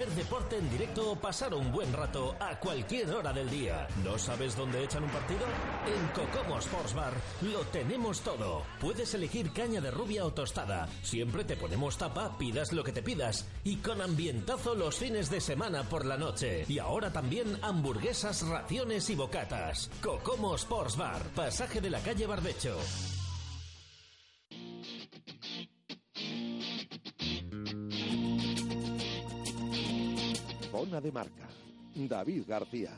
Ver deporte en directo pasar un buen rato a cualquier hora del día. ¿No sabes dónde echan un partido? En Cocomo Sports Bar lo tenemos todo. Puedes elegir caña de rubia o tostada. Siempre te ponemos tapa, pidas lo que te pidas. Y con ambientazo los fines de semana por la noche. Y ahora también hamburguesas, raciones y bocatas. Cocomo Sports Bar, pasaje de la calle Barbecho. Zona de marca. David García.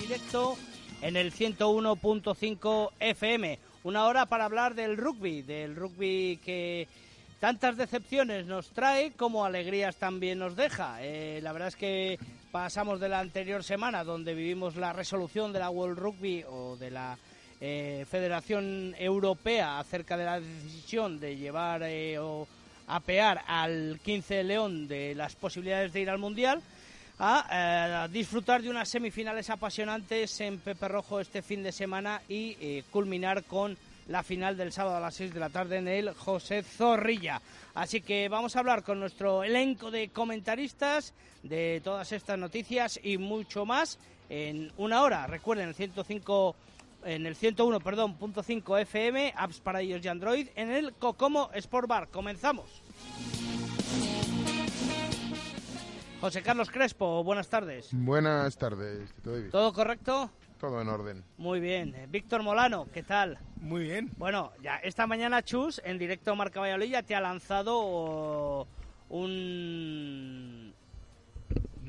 directo en el 101.5 FM. Una hora para hablar del rugby, del rugby que tantas decepciones nos trae como alegrías también nos deja. Eh, la verdad es que pasamos de la anterior semana donde vivimos la resolución de la World Rugby o de la eh, Federación Europea acerca de la decisión de llevar eh, o apear al 15 León de las posibilidades de ir al Mundial a eh, disfrutar de unas semifinales apasionantes en Pepe Rojo este fin de semana y eh, culminar con la final del sábado a las 6 de la tarde en el José Zorrilla. Así que vamos a hablar con nuestro elenco de comentaristas de todas estas noticias y mucho más en una hora. Recuerden el 105 en el 101, perdón, punto 5 FM, apps para iOS y Android, en el Cocomo Sport Bar. Comenzamos. José Carlos Crespo, buenas tardes. Buenas tardes, David. ¿Todo correcto? Todo en orden. Muy bien. Eh, Víctor Molano, ¿qué tal? Muy bien. Bueno, ya esta mañana Chus, en directo a Marca Valladolid, ya te ha lanzado un...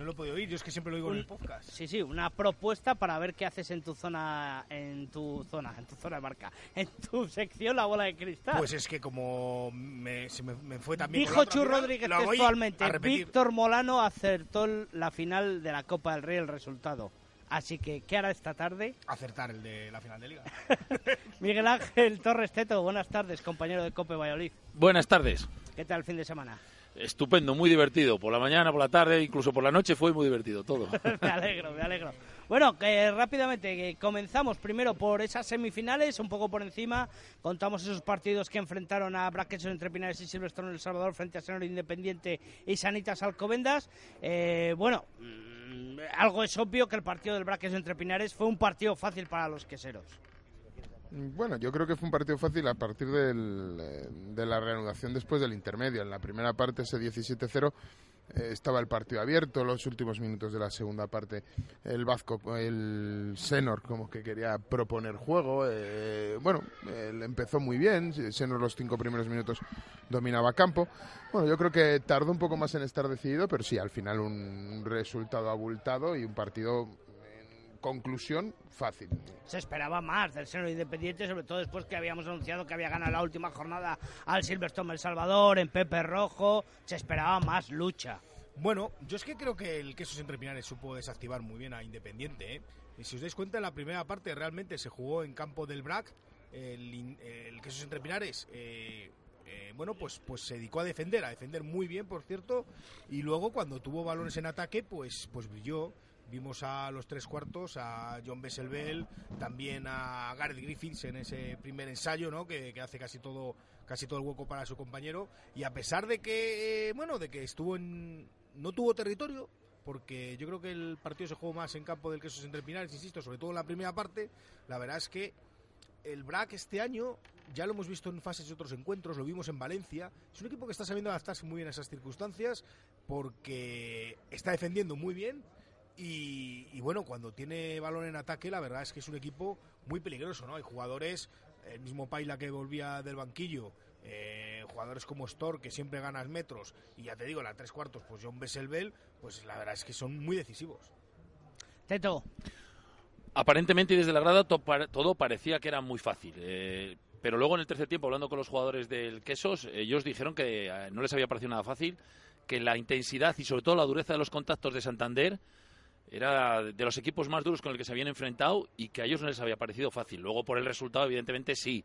No lo he podido oír, yo es que siempre lo oigo en el podcast. Sí, sí, una propuesta para ver qué haces en tu zona, en tu zona, en tu zona de marca, en tu sección La Bola de Cristal. Pues es que como me, se me, me fue también... Dijo Chus Rodríguez textualmente, Víctor Molano acertó la final de la Copa del Rey, el resultado. Así que, ¿qué hará esta tarde? Acertar el de la final de Liga. Miguel Ángel Torres Teto, buenas tardes, compañero de Cope Valladolid. Buenas tardes. ¿Qué tal el fin de semana? Estupendo, muy divertido. Por la mañana, por la tarde, incluso por la noche fue muy divertido todo. me alegro, me alegro. Bueno, que rápidamente comenzamos primero por esas semifinales, un poco por encima. Contamos esos partidos que enfrentaron a Brackets entre Pinares y Silvestre en El Salvador frente a Senor Independiente y Sanitas Alcobendas. Eh, bueno, mmm, algo es obvio que el partido del Brackets entre Pinares fue un partido fácil para los queseros. Bueno, yo creo que fue un partido fácil a partir del, eh, de la reanudación después del intermedio. En la primera parte, ese 17-0, eh, estaba el partido abierto. Los últimos minutos de la segunda parte, el Vasco, el Senor, como que quería proponer juego. Eh, bueno, él empezó muy bien. Senor, los cinco primeros minutos, dominaba campo. Bueno, yo creo que tardó un poco más en estar decidido, pero sí, al final un resultado abultado y un partido conclusión fácil. Se esperaba más del seno independiente, sobre todo después que habíamos anunciado que había ganado la última jornada al Silverstone El Salvador, en Pepe Rojo, se esperaba más lucha. Bueno, yo es que creo que el Quesos Entre Pinares supo desactivar muy bien a Independiente. ¿eh? Y si os dais cuenta, en la primera parte realmente se jugó en campo del BRAC. El, el Quesos Entre Pinares eh, eh, bueno, pues, pues se dedicó a defender, a defender muy bien, por cierto. Y luego, cuando tuvo balones en ataque, pues, pues brilló. Vimos a los tres cuartos, a John Besselbel, también a Gareth Griffiths en ese primer ensayo, ¿no? Que, que, hace casi todo, casi todo el hueco para su compañero. Y a pesar de que, eh, bueno, de que estuvo en, no tuvo territorio, porque yo creo que el partido se jugó más en campo del Quesos Entre Pinares, insisto, sobre todo en la primera parte. La verdad es que el BRAC este año, ya lo hemos visto en fases de otros encuentros, lo vimos en Valencia, es un equipo que está sabiendo adaptarse muy bien a esas circunstancias porque está defendiendo muy bien y, y, bueno, cuando tiene balón en ataque, la verdad es que es un equipo muy peligroso, ¿no? Hay jugadores, el mismo Paila que volvía del banquillo, eh, jugadores como Stor, que siempre ganas metros, y ya te digo, la tres cuartos, pues John Besselbel, pues la verdad es que son muy decisivos. Teto. Aparentemente, desde la grada, todo parecía que era muy fácil. Eh, pero luego en el tercer tiempo, hablando con los jugadores del Quesos, ellos dijeron que eh, no les había parecido nada fácil, que la intensidad y sobre todo la dureza de los contactos de Santander era de los equipos más duros con el que se habían enfrentado y que a ellos no les había parecido fácil. Luego por el resultado, evidentemente, sí.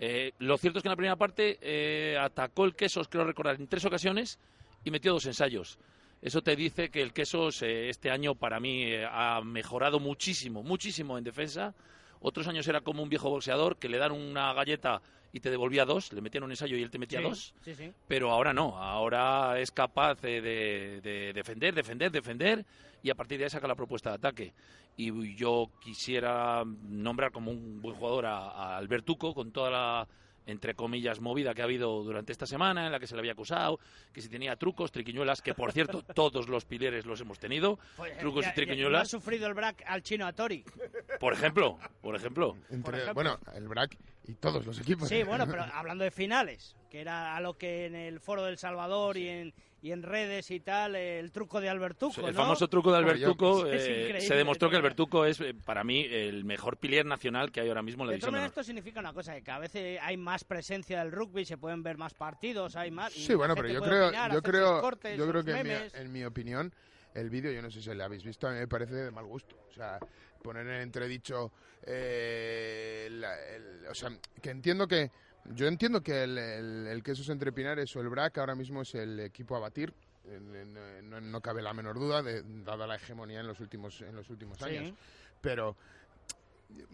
Eh, lo cierto es que en la primera parte eh, atacó el Quesos, creo recordar, en tres ocasiones y metió dos ensayos. Eso te dice que el Quesos eh, este año para mí ha mejorado muchísimo, muchísimo en defensa. Otros años era como un viejo boxeador que le dan una galleta y te devolvía dos, le metían un ensayo y él te metía Sí, dos. sí, sí. Pero ahora no, ahora es capaz de, de- de defender, defender, defender y a partir de ahí saca la propuesta de ataque. Y yo quisiera nombrar como un buen jugador a, a Albertuco con toda la entre comillas, movida que ha habido durante esta semana, en la que se le había acusado, que si tenía trucos, triquiñuelas, que por cierto todos los pileres los hemos tenido, Pues, trucos ya- y ya- no ha triquiñuelas, sufrido el brack al chino Atori. por ejemplo, por ejemplo. Entre- ejemplo. bueno, el BRAC y todos los equipos. Sí, bueno, pero hablando de finales, que era a lo que en el foro del Salvador y en y en redes y tal, el truco de Albertuco, El ¿no? famoso truco de yo- Albertuco eh, se demostró que. Albertuco es eh, para mí el mejor pilier nacional que hay ahora mismo en la división honor. esto significa una cosa, que cada vez eh, hay más presencia del rugby, se pueden ver más partidos, hay más... Sí, bueno, pero yo creo, opinar, yo creo, cortes, yo creo que en mi, en mi opinión el vídeo, yo no sé si le habéis visto, a mí me parece de mal gusto. O sea, poner en entredicho, eh, la- el- o sea, que entiendo que, yo entiendo que el, el, el Quesos Entre Pinares o el BRAC ahora mismo es el equipo a batir. No, no- no cabe la menor duda, de, dada la hegemonía en los últimos, en los últimos Sí. años. Pero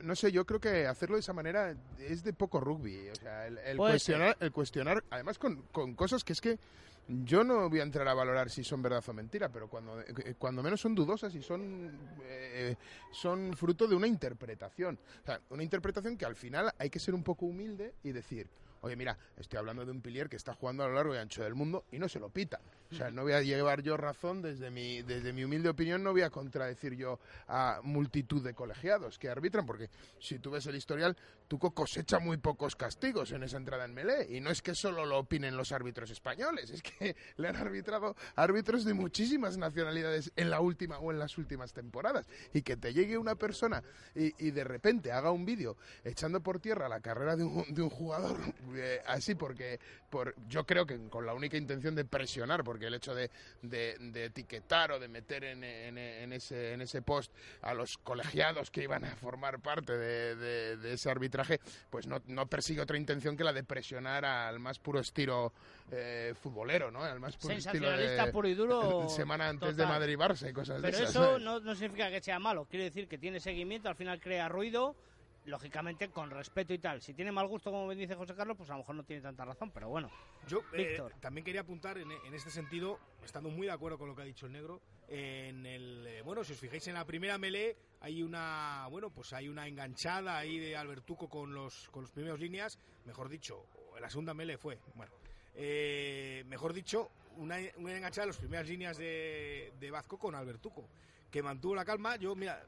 no sé, yo creo que hacerlo de esa manera es de poco rugby. O sea, el, cuestionar, el cuestionar, además con, con cosas que es que yo no voy a entrar a valorar si son verdad o mentira, pero cuando, eh, cuando menos son dudosas y son, eh, son fruto de una interpretación. O sea, una interpretación que al final hay que ser un poco humilde y decir, oye, mira, estoy hablando de un pilier que está jugando a lo largo y ancho del mundo y no se lo pita. O sea, no voy a llevar yo razón desde mi, desde mi humilde opinión, no voy a contradecir yo a multitud de colegiados que arbitran, porque si tú ves el historial, Tuco cosecha muy pocos castigos en esa entrada en Melé. Y no es que solo lo opinen los árbitros españoles, es que le han arbitrado árbitros de muchísimas nacionalidades en la última o en las últimas temporadas. Y que te llegue una persona y, de repente haga un vídeo echando por tierra la carrera de un, de un jugador eh, así, porque por, yo creo que con la única intención de presionar, porque el hecho de, de- de etiquetar o de meter en, en- en ese, en ese post a los colegiados que iban a formar parte de, de- de ese arbitraje, pues no, no persigue otra intención que la de presionar al más puro estilo eh, futbolero, ¿no? Al más puro estilo Sensacionalista de puro y duro, semana antes de. Madrid-Barça y cosas Pero de esas. eso ¿sabes? no, no significa que sea malo, quiere decir que tiene seguimiento, al final crea ruido, lógicamente con respeto y tal. Si tiene mal gusto, como bien dice José Carlos, pues a lo mejor no tiene tanta razón, pero bueno. Yo eh, también quería apuntar en, en este sentido, estando muy de acuerdo con lo que ha dicho el negro, en el eh, bueno, si os fijáis en la primera melee hay una bueno, pues hay una enganchada ahí de Albertuco con los con los primeros líneas, mejor dicho, la segunda melee fue, bueno, eh, mejor dicho, una, una enganchada de las primeras líneas de, de Vazco con Albertuco, que mantuvo la calma. Yo, mira,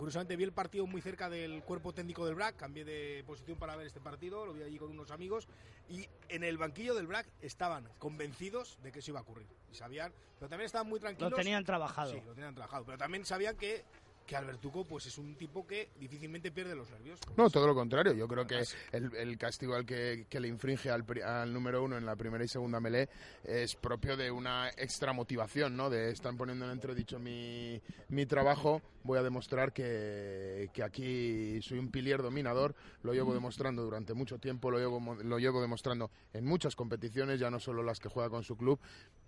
curiosamente vi el partido muy cerca del cuerpo técnico del BRAC, cambié de posición para ver este partido, lo vi allí con unos amigos, y en el banquillo del BRAC estaban convencidos de que eso iba a ocurrir. Y sabían, pero también estaban muy tranquilos. Lo tenían trabajado. Sí, lo tenían trabajado, pero también sabían que, que Albertuco pues es un tipo que difícilmente pierde los nervios. No, todo lo contrario. Yo creo que el, el castigo al que, que le infringe al, al número uno en la primera y segunda melee es propio de una extra motivación, ¿no? De están poniendo en entredicho mi, mi trabajo, voy a demostrar que, que aquí soy un pilier dominador, lo llevo demostrando durante mucho tiempo, lo llevo, lo llevo demostrando en muchas competiciones, ya no solo las que juega con su club.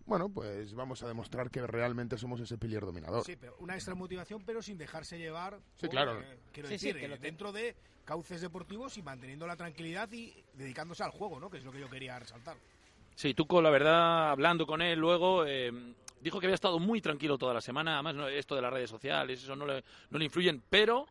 Bueno, pues vamos a demostrar que realmente somos ese pilier dominador. Sí, pero una extra motivación, pero sin dejarse llevar. Sí, por, claro. eh, quiero Sí, sí, decir, que lo que- dentro de cauces deportivos y manteniendo la tranquilidad y dedicándose al juego, ¿no? Que es lo que yo quería resaltar. Sí, Tuco, la verdad, hablando con él luego, eh, dijo que había estado muy tranquilo toda la semana. Además, no- esto de las redes sociales, eso no le, no le influyen, pero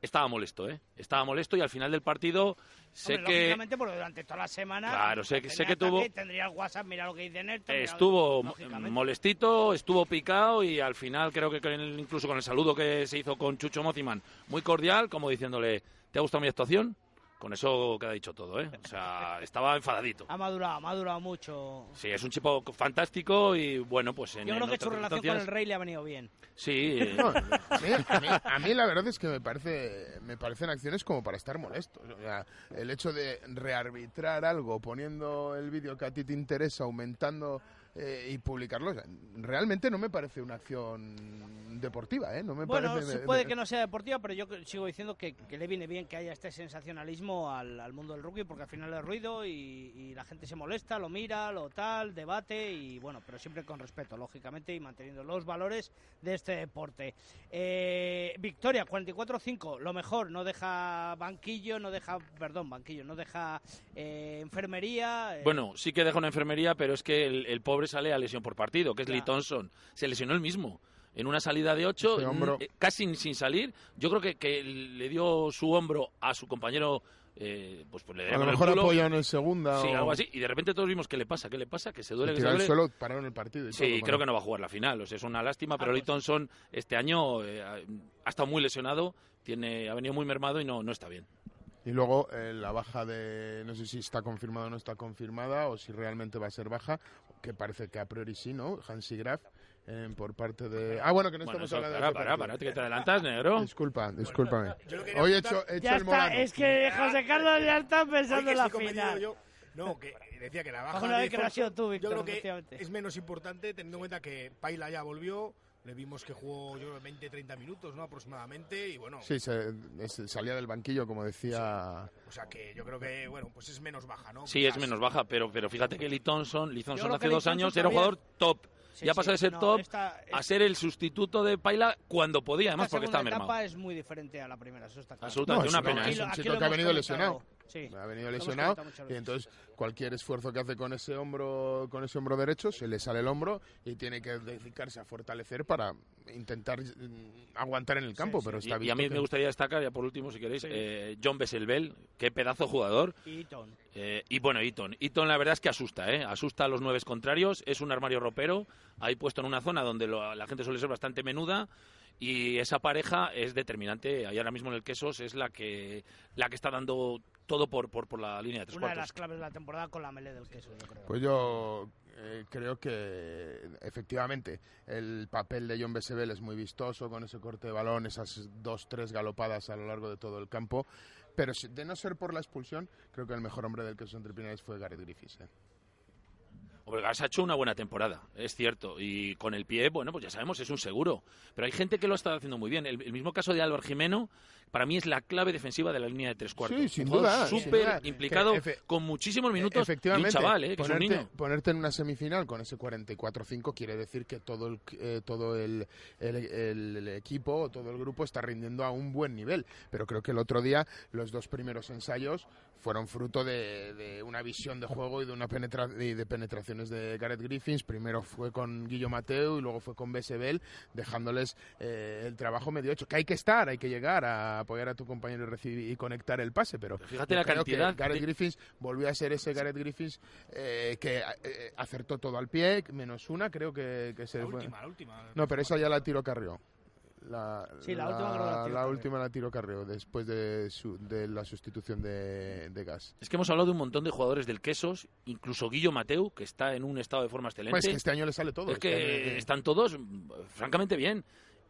estaba molesto, ¿eh? Estaba molesto y al final del partido sé Hombre, que Lógicamente, porque durante toda la semana... Claro, sé que- sé que tuvo- Tendría el WhatsApp, mira lo que dice Néstor. estuvo molestito, estuvo picado y al final creo que con el- incluso con el saludo que se hizo con Chucho Mociman, muy cordial, como diciéndole, ¿te ha gustado mi actuación? Con eso queda dicho todo, ¿eh? O sea, estaba enfadadito. Ha madurado, ha madurado mucho. Sí, es un chico fantástico y bueno, pues en Yo creo en que su relación con el rey le ha venido bien. Sí, eh, No, a, mí, a mí- a mí la verdad es que me parece me parecen acciones como para estar molestos. O sea, el hecho de rearbitrar algo poniendo el vídeo que a ti te interesa, aumentando eh, y publicarlo, realmente no me parece una acción deportiva, ¿eh? No me Bueno, parece. sí me- puede me- que no sea deportiva, pero yo que- sigo diciendo que, que le viene bien que haya este sensacionalismo al, al mundo del rugby, porque al final es ruido y, y la gente se molesta, lo mira, lo tal, debate, y bueno, pero siempre con respeto, lógicamente, y manteniendo los valores de este deporte. Eh, Victoria, 44-5, lo mejor, no deja banquillo, no deja, perdón, banquillo, no deja eh, enfermería. eh, Bueno, sí que deja una enfermería, pero es que el, el pobre sale a lesión por partido, que es Lee Claro. Thompson. Se lesionó el mismo. En una salida de ocho, Este hombro. eh, casi sin salir. Yo creo que, que le dio su hombro a su compañero, eh, pues, pues le A lo el mejor apoyado en segunda Sí, o algo así. Y de repente todos vimos, ¿qué le pasa? ¿Qué le pasa? Que se duele, que se duele. suelo, pararon el partido. Y Sí, todo, creo bueno. que no va a jugar la final. O sea, es una lástima, pero Ah, Lee pues sí. Thompson este año eh, ha ha estado muy lesionado, tiene, ha venido muy mermado y no, no está bien. Y luego eh, la baja de, no sé si está confirmada o no está confirmada, o si realmente va a ser baja, que parece que a priori sí, ¿no? Hansi Graf, eh, por parte de... Ah, bueno, que no Bueno, estamos hablando para, de... para, para, que te adelantas, negro. Disculpa, discúlpame. yo lo quería Hoy he hecho, he hecho ya el está, morano. es que José Carlos ya está pensando en la final. yo- no, que decía que la baja Una de Thompson, sido tú, Víctor, yo creo que es menos importante teniendo en cuenta que Paila ya volvió, le vimos que jugó yo creo, 20-30 minutos ¿no? aproximadamente y bueno, Sí, se- es- salía del banquillo, como decía... o sea que yo creo que bueno, pues es menos baja, ¿no? Sí, es menos baja, pero, pero fíjate que Lee Thompson, Lee Thompson hace Lee dos años Thompson era un jugador también- top. Sí, ya sí, pasó de ser no, top esta- a es- ser el sustituto de Paila cuando podía, además la porque estaba mermado. etapa es muy diferente a la primera, eso está claro. Absolutamente, No, una es una- pena. es ¿eh? un Aquí chico lo que ha venido comentado. lesionado. Sí. Ha venido lesionado y entonces cualquier esfuerzo que hace con ese hombro con ese hombro derecho se le sale el hombro y tiene que dedicarse a fortalecer para intentar mm, aguantar en el campo, pero está Y, y a mí que- me gustaría destacar, ya por último, si queréis, Sí. eh, John Besselbel, qué pedazo jugador. Y. Eh, y bueno, Eaton. Eaton la verdad es que asusta, ¿eh? Asusta a los nueve contrarios. Es un armario ropero, ahí puesto en una zona donde lo- la gente suele ser bastante menuda. Y esa pareja es determinante. Ahí ahora mismo en el Quesos es la que la que está dando todo por, por, por la línea de tres Una de las claves de la temporada con la melé del queso, yo creo. Pues yo eh, creo que efectivamente el papel de John Besebel es muy vistoso con ese corte de balón, esas dos, tres galopadas a lo largo de todo el campo. Pero si- de no ser por la expulsión, creo que el mejor hombre del queso entre Pinares fue Gareth Griffiths. ¿eh? Hombre, Gas ha hecho una buena temporada, es cierto. Y con el pie, bueno, pues ya sabemos, es un seguro. Pero hay gente que lo ha estado haciendo muy bien. El, el mismo caso de Álvaro Jimeno, para mí es la clave defensiva de la línea de tres cuartos. Sí, sin duda, Súper implicado, Que con muchísimos minutos. Efectivamente, Y un chaval, ¿eh? Que es un ponerte, niño. ponerte en una semifinal con ese 44-5 quiere decir que todo el, eh, todo el, el- el- el equipo o todo el grupo está rindiendo a un buen nivel. Pero creo que el otro día los dos primeros ensayos fueron fruto de, de una visión de juego y de una penetra y de penetraciones de Gareth Griffins. Primero fue con Guillo Mateo y luego fue con Besebel, dejándoles eh, el trabajo medio hecho. Que hay que estar, hay que llegar a apoyar a tu compañero y, recibir, y conectar el pase. Pero fíjate la creo que cantidad Gareth Griffiths volvió a ser ese Gareth Griffiths eh, que eh, acertó todo al pie, menos una, creo que, que se La fue. última, la última. No, pero esa ya la tiró Carrió. La, Sí, la última la tiró la última la tiró Carrió después de, su- de la sustitución de, de Gas. Es que hemos hablado de un montón de jugadores del Quesos, incluso Guillo Mateu, que está en un estado de forma excelente. Pues que este año le sale todo. es que Este año- están todos, francamente, bien.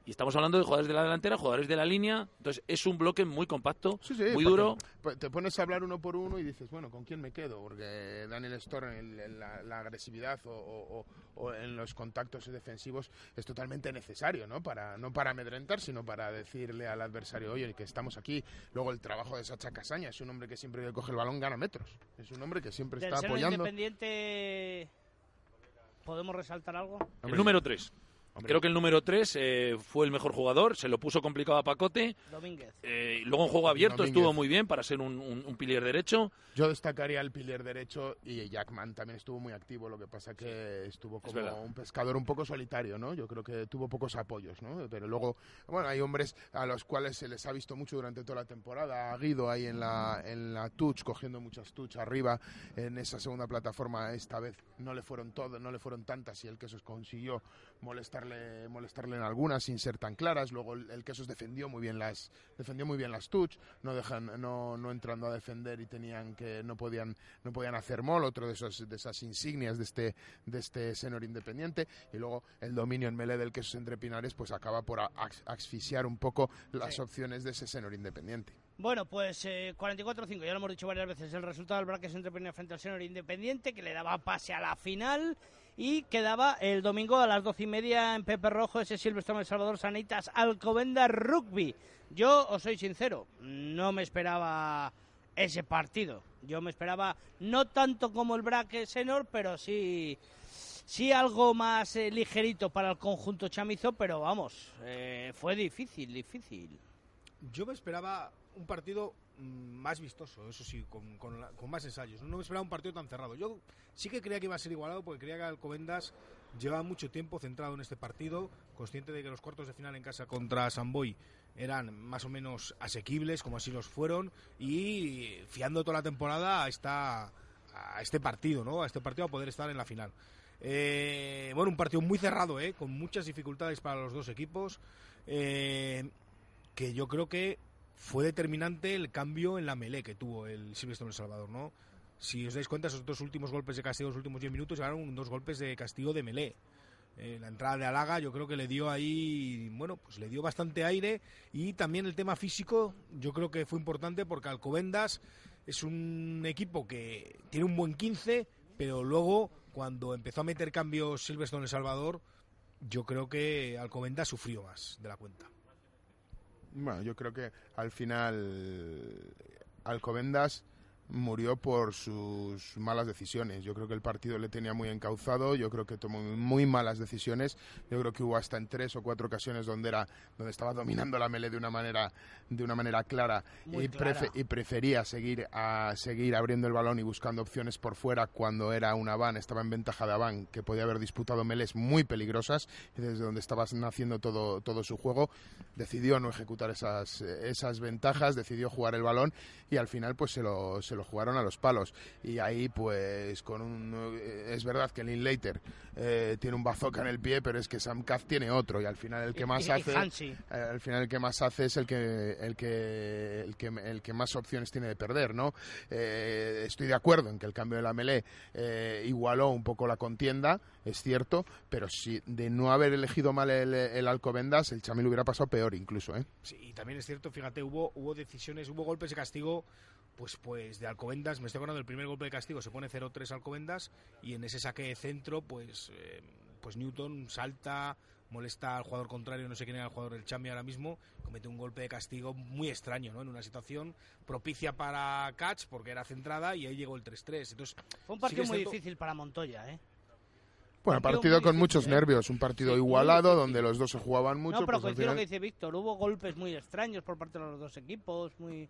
Y estamos hablando de jugadores de la delantera, jugadores de la línea. Entonces, es un bloque muy compacto, Sí, sí, muy duro. pues, Te pones a hablar uno por uno y dices, bueno, ¿con quién me quedo? Porque Daniel Storr en, la, la agresividad o, o- o- o en los contactos defensivos es totalmente necesario, ¿no? Para, no para amedrentar, sino para decirle al adversario, oye, que estamos aquí. Luego el trabajo de Sacha Casaña, es un hombre que siempre que coge el balón gana metros. Es un hombre que siempre Del está apoyando. Independiente, ¿podemos resaltar algo? El número 3. Hombre, Creo que el número 3 fue el mejor jugador, se lo puso complicado a Pacote. Domínguez. eh, luego en juego abierto Domínguez. estuvo muy bien para ser un, un, un pilier derecho. Yo destacaría el pilier derecho y Jackman también estuvo muy activo, lo que pasa que estuvo como verdad. un pescador un poco solitario, ¿no? Yo creo que tuvo pocos apoyos, ¿no? Pero luego, bueno, hay hombres a los cuales se les ha visto mucho durante toda la temporada. A Guido ahí en la, en la touch, cogiendo muchas touch arriba en esa segunda plataforma. Esta vez no le fueron todo, no le fueron tantas y el que consiguió molestarle molestarle, en algunas sin ser tan claras. Luego el, el Quesos defendió muy bien las, defendió muy bien las touch, no dejan, no, no entrando a defender y tenían que, no podían, no podían hacer mol, otro de esos, de esas insignias de este, de este senor independiente. Y luego el dominio en melee del Quesos entre Pinares, pues acaba por ax- asfixiar un poco las Sí. opciones de ese senor independiente. Bueno, pues eh, 44-5, ya lo hemos dicho varias veces, el resultado del Braques entre Pinares frente al Senior Independiente, que le daba pase a la final y quedaba el domingo a las doce y media en Pepe Rojo, ese Silverstone El Salvador Sanitas Alcobenda Rugby. Yo os soy sincero, no me esperaba ese partido. Yo me esperaba no tanto como el Braque Senor, pero sí, sí algo más eh, ligerito para el conjunto chamizo, pero vamos, eh, fue difícil, difícil. Yo me esperaba un partido más vistoso, eso sí, con, con la- con más ensayos. No me esperaba un partido tan cerrado. Yo sí que creía que iba a ser igualado porque creía que Alcobendas llevaba mucho tiempo centrado en este partido, consciente de que los cuartos de final en casa contra Samboy eran más o menos asequibles, como así los fueron, y fiando toda la temporada a, esta, a este partido, ¿no? A este partido a poder estar en la final. Eh, bueno, un partido muy cerrado, ¿eh? Con muchas dificultades para los dos equipos. Eh, que yo creo que fue determinante el cambio en la melee que tuvo el Silvestre El Salvador, ¿no? Si os dais cuenta, esos dos últimos golpes de castigo, los últimos 10 minutos, llegaron dos golpes de castigo de melee. Eh, la entrada de Alaga yo creo que le dio ahí, bueno, pues le dio bastante aire y también el tema físico yo creo que fue importante porque Alcobendas es un equipo que tiene un buen 15, pero luego cuando empezó a meter cambios Silverstone El Salvador, yo creo que Alcobendas sufrió más de la cuenta. Bueno, yo creo que al final Alcobendas murió por sus malas decisiones. Yo creo que el partido le tenía muy encauzado, yo creo que tomó muy malas decisiones. Yo creo que hubo hasta en tres o cuatro ocasiones donde era donde estaba dominando la melee de una manera de una manera clara y, clara. y prefería seguir a seguir abriendo el balón y buscando opciones por fuera cuando era una van, estaba en ventaja de Avan, que podía haber disputado melees muy peligrosas desde donde estaba naciendo todo todo su juego, decidió no ejecutar esas esas ventajas, decidió jugar el balón y al final pues se lo, se lo jugaron a los palos. Y ahí pues con un eh, es verdad que Linklater eh, tiene un bazooka en el pie pero es que Sam Kaz tiene otro y al final el que Y- más y- hace eh, al final el que más hace es el que el que el que, el que más opciones tiene de perder no Eh, estoy de acuerdo en que el cambio de la melee eh, igualó un poco la contienda es cierto pero si de no haber elegido mal el, el Alcobendas el Chamil hubiera pasado peor incluso ¿eh? Sí, y también es cierto, fíjate, hubo, hubo decisiones, hubo golpes de castigo, pues, pues de Alcobendas, me estoy acordando del primer golpe de castigo, se pone 0-3 Alcobendas, y en ese saque de centro, pues, eh, pues Newton salta, molesta al jugador contrario, no sé quién era el jugador del Chambi ahora mismo, comete un golpe de castigo muy extraño, ¿no? En una situación propicia para Catch, porque era centrada, y ahí llegó el 3-3. Entonces, Fue un partido muy cierto- difícil para Montoya, ¿eh? Bueno, Partido con muchos ¿eh? nervios, un partido Sí, igualado donde los dos se jugaban mucho. no, pero pues lo que dice Víctor. Hubo golpes muy extraños por parte de los dos equipos, muy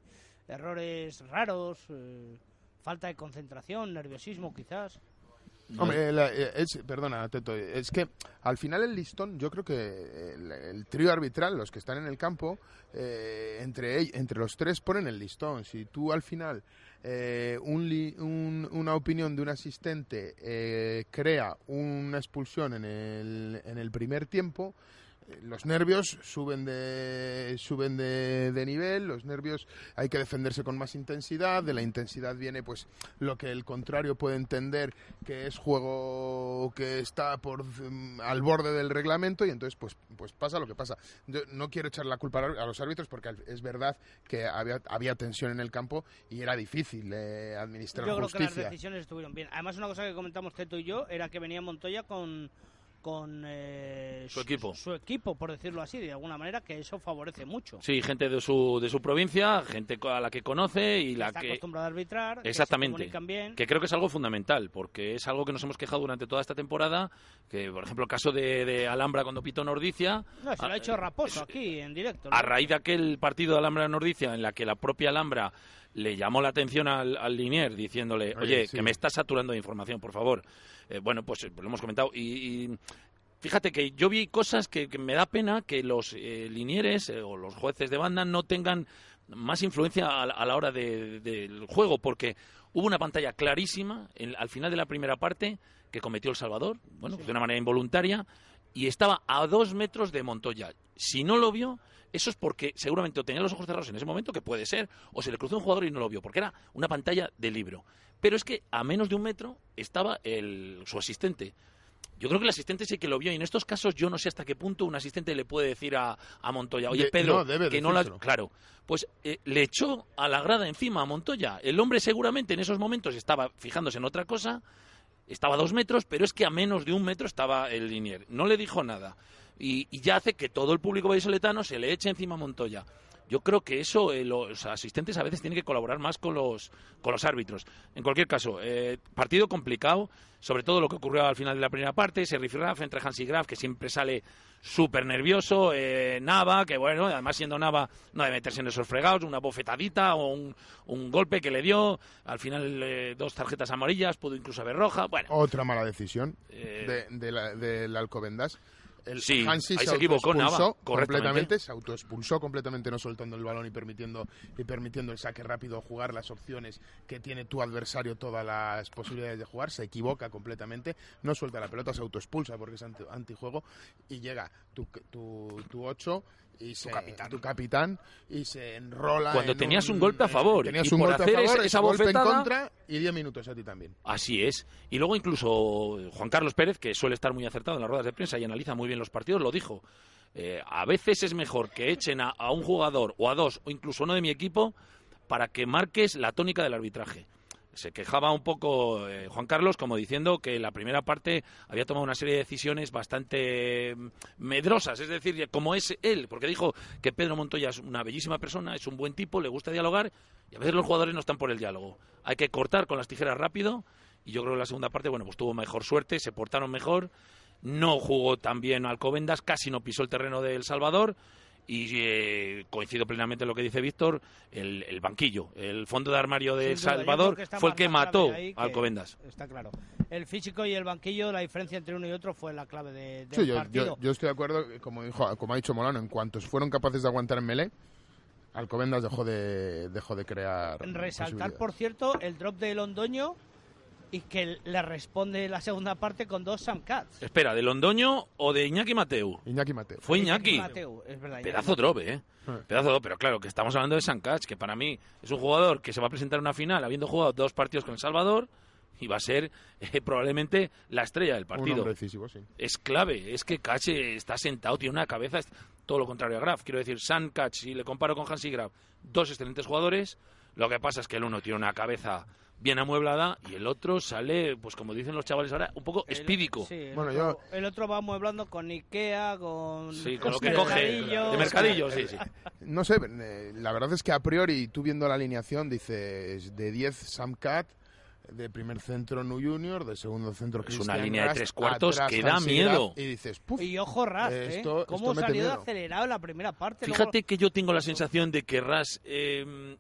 errores raros, eh, falta de concentración, nerviosismo quizás. Eh, perdona, Teto, es que al final el listón, yo creo que el, trío arbitral, los que están en el campo, eh, entre, entre los tres ponen el listón. Si tú al final eh, un un- una opinión de un asistente eh, crea una expulsión en el, en el primer tiempo, los nervios suben de suben de, de nivel, los nervios hay que defenderse con más intensidad, de la intensidad viene pues lo que el contrario puede entender que es juego que está por mm, al borde del reglamento y entonces pues pues pasa lo que pasa. Yo no quiero echar la culpa a los árbitros porque es verdad que había había tensión en el campo y era difícil eh, administrar Yo creo que las decisiones estuvieron bien. Además, una cosa que comentamos Teto y yo era que venía Montoya con con eh, Su equipo. su equipo, por decirlo así, de alguna manera, que eso favorece mucho. Sí, gente de su, de su provincia, gente a la que conoce y Que la está que... acostumbrado a arbitrar, que Exactamente. comunican bien. Que creo que es algo fundamental, porque es algo que nos hemos quejado durante toda esta temporada, que por ejemplo el caso de, de Alhambra cuando pitó Nordicia, No, se lo a- ha hecho Raposo es- aquí en directo. a ¿no? raíz de aquel partido de Alhambra Nordicia en la que la propia Alhambra le llamó la atención al, al Linier diciéndole, Oye, oye, sí. que me estás saturando de información, por favor. Eh, bueno, pues, eh, pues lo hemos comentado. Y, y fíjate que yo vi cosas que, que me da pena que los eh, linieres eh, o los jueces de banda no tengan más influencia a, la- a la hora de- del juego, porque hubo una pantalla clarísima en- al final de la primera parte que cometió El Salvador, bueno, de una manera involuntaria, y estaba a dos metros de Montoya. Si no lo vio, eso es porque seguramente o tenía los ojos cerrados en ese momento, que puede ser, o se le cruzó un jugador y no lo vio, porque era una pantalla de libro. Pero es que a menos de un metro estaba el, su asistente. Yo creo que el asistente sí que lo vio y en estos casos yo no sé hasta qué punto un asistente le puede decir a, a Montoya, oye De- Pedro, no, que no la... Claro, pues eh, le echó a la grada encima a Montoya. El hombre seguramente en esos momentos estaba fijándose en otra cosa, estaba a dos metros, pero es que a menos de un metro estaba el linier. No le dijo nada. Y, y ya hace que todo el público vallisoletano se le eche encima a Montoya. Yo creo que eso, eh, los asistentes a veces tienen que colaborar más con los, con los árbitros. En cualquier caso, eh, partido complicado, sobre todo lo que ocurrió al final de la primera parte, ese rifirraf entre Hans y Graf, que siempre sale súper nervioso, eh, Nava, que bueno, además siendo Nava no debe meterse en esos fregados, una bofetadita o un, un golpe que le dio, al final eh, dos tarjetas amarillas, pudo incluso haber roja, bueno, Otra mala decisión Eh, de, de la- del Alcobendas. El Sí, Hansi se equivocó Nava, completamente, se autoexpulsó completamente no soltando el balón y permitiendo y permitiendo el saque rápido, jugar las opciones que tiene tu adversario, todas las posibilidades de jugar, se equivoca completamente, no suelta la pelota, se autoexpulsa porque es anti- antijuego y llega tu tu, tu ocho y se, capitán. tu capitán y se enrola Cuando en tenías un golpe a favor, tenías y un por golpe a hacer favor, esa- golpe en bofetada- contra y 10 minutos a ti también Así es. Y luego incluso Juan Carlos Pérez, que suele estar muy acertado en las ruedas de prensa y analiza muy bien los partidos, lo dijo. Eh, a veces es mejor que echen a, a un jugador o a dos o incluso uno de mi equipo para que marques la tónica del arbitraje. Se quejaba un poco eh, Juan Carlos como diciendo que la primera parte había tomado una serie de decisiones bastante mm, medrosas, es decir, como es él, porque dijo que Pedro Montoya es una bellísima persona, es un buen tipo, le gusta dialogar y a veces los jugadores no están por el diálogo. Hay que cortar con las tijeras rápido y yo creo que la segunda parte, bueno, pues tuvo mejor suerte, se portaron mejor, no jugó tan bien Alcobendas, casi no pisó el terreno de El Salvador y eh, coincido plenamente en lo que dice Víctor, el, el banquillo, el fondo de armario de duda, Salvador fue el que mató a Alcobendas. Está claro. El físico y el banquillo, la diferencia entre uno y otro fue la clave de, del Sí, yo, partido. yo- yo estoy de acuerdo, como, dijo, como ha dicho Molano, en cuanto fueron capaces de aguantar en melee, Alcobendas dejó de, dejó de crear. Resaltar, por cierto, el drop de Londoño y que le responde la segunda parte con dos Sam Cats. Espera, ¿de Londoño o de Iñaki Mateu? Iñaki Mateo. Fue Iñaki. Mateu, es verdad, Iñaki Pedazo drop, ¿eh? Sí. Pedazo drop, pero claro, que estamos hablando de Sancach, que para mí es un jugador que se va a presentar en una final habiendo jugado dos partidos con El Salvador y va a ser eh, probablemente la estrella del Un partido. hombre decisivo, sí. es clave. Es que Cache está sentado, tiene una cabeza, es todo lo contrario a Graf. Quiero decir, San Cach, si le comparo con Hansi Graf, dos excelentes jugadores. Lo que pasa es que el uno tiene una cabeza bien amueblada y el otro sale, pues como dicen los chavales ahora, un poco El- espídico. sí, el, Bueno, otro, el otro va amueblando con Ikea, con... Sí, con lo que Mercadillo. coge. De mercadillo, sí, sí. No sé, eh, la verdad es que a priori, tú viendo la alineación, dices de 10 Sam Cat, de primer centro Nu Junior, de segundo centro Es una línea de tres cuartos atrás que da miedo. Y dices, puf, Y ojo Ras, ¿eh? Esto- Cómo esto mete salió de miedo. acelerado en la primera parte. luego- Fíjate que yo tengo la sensación de que Ras eh,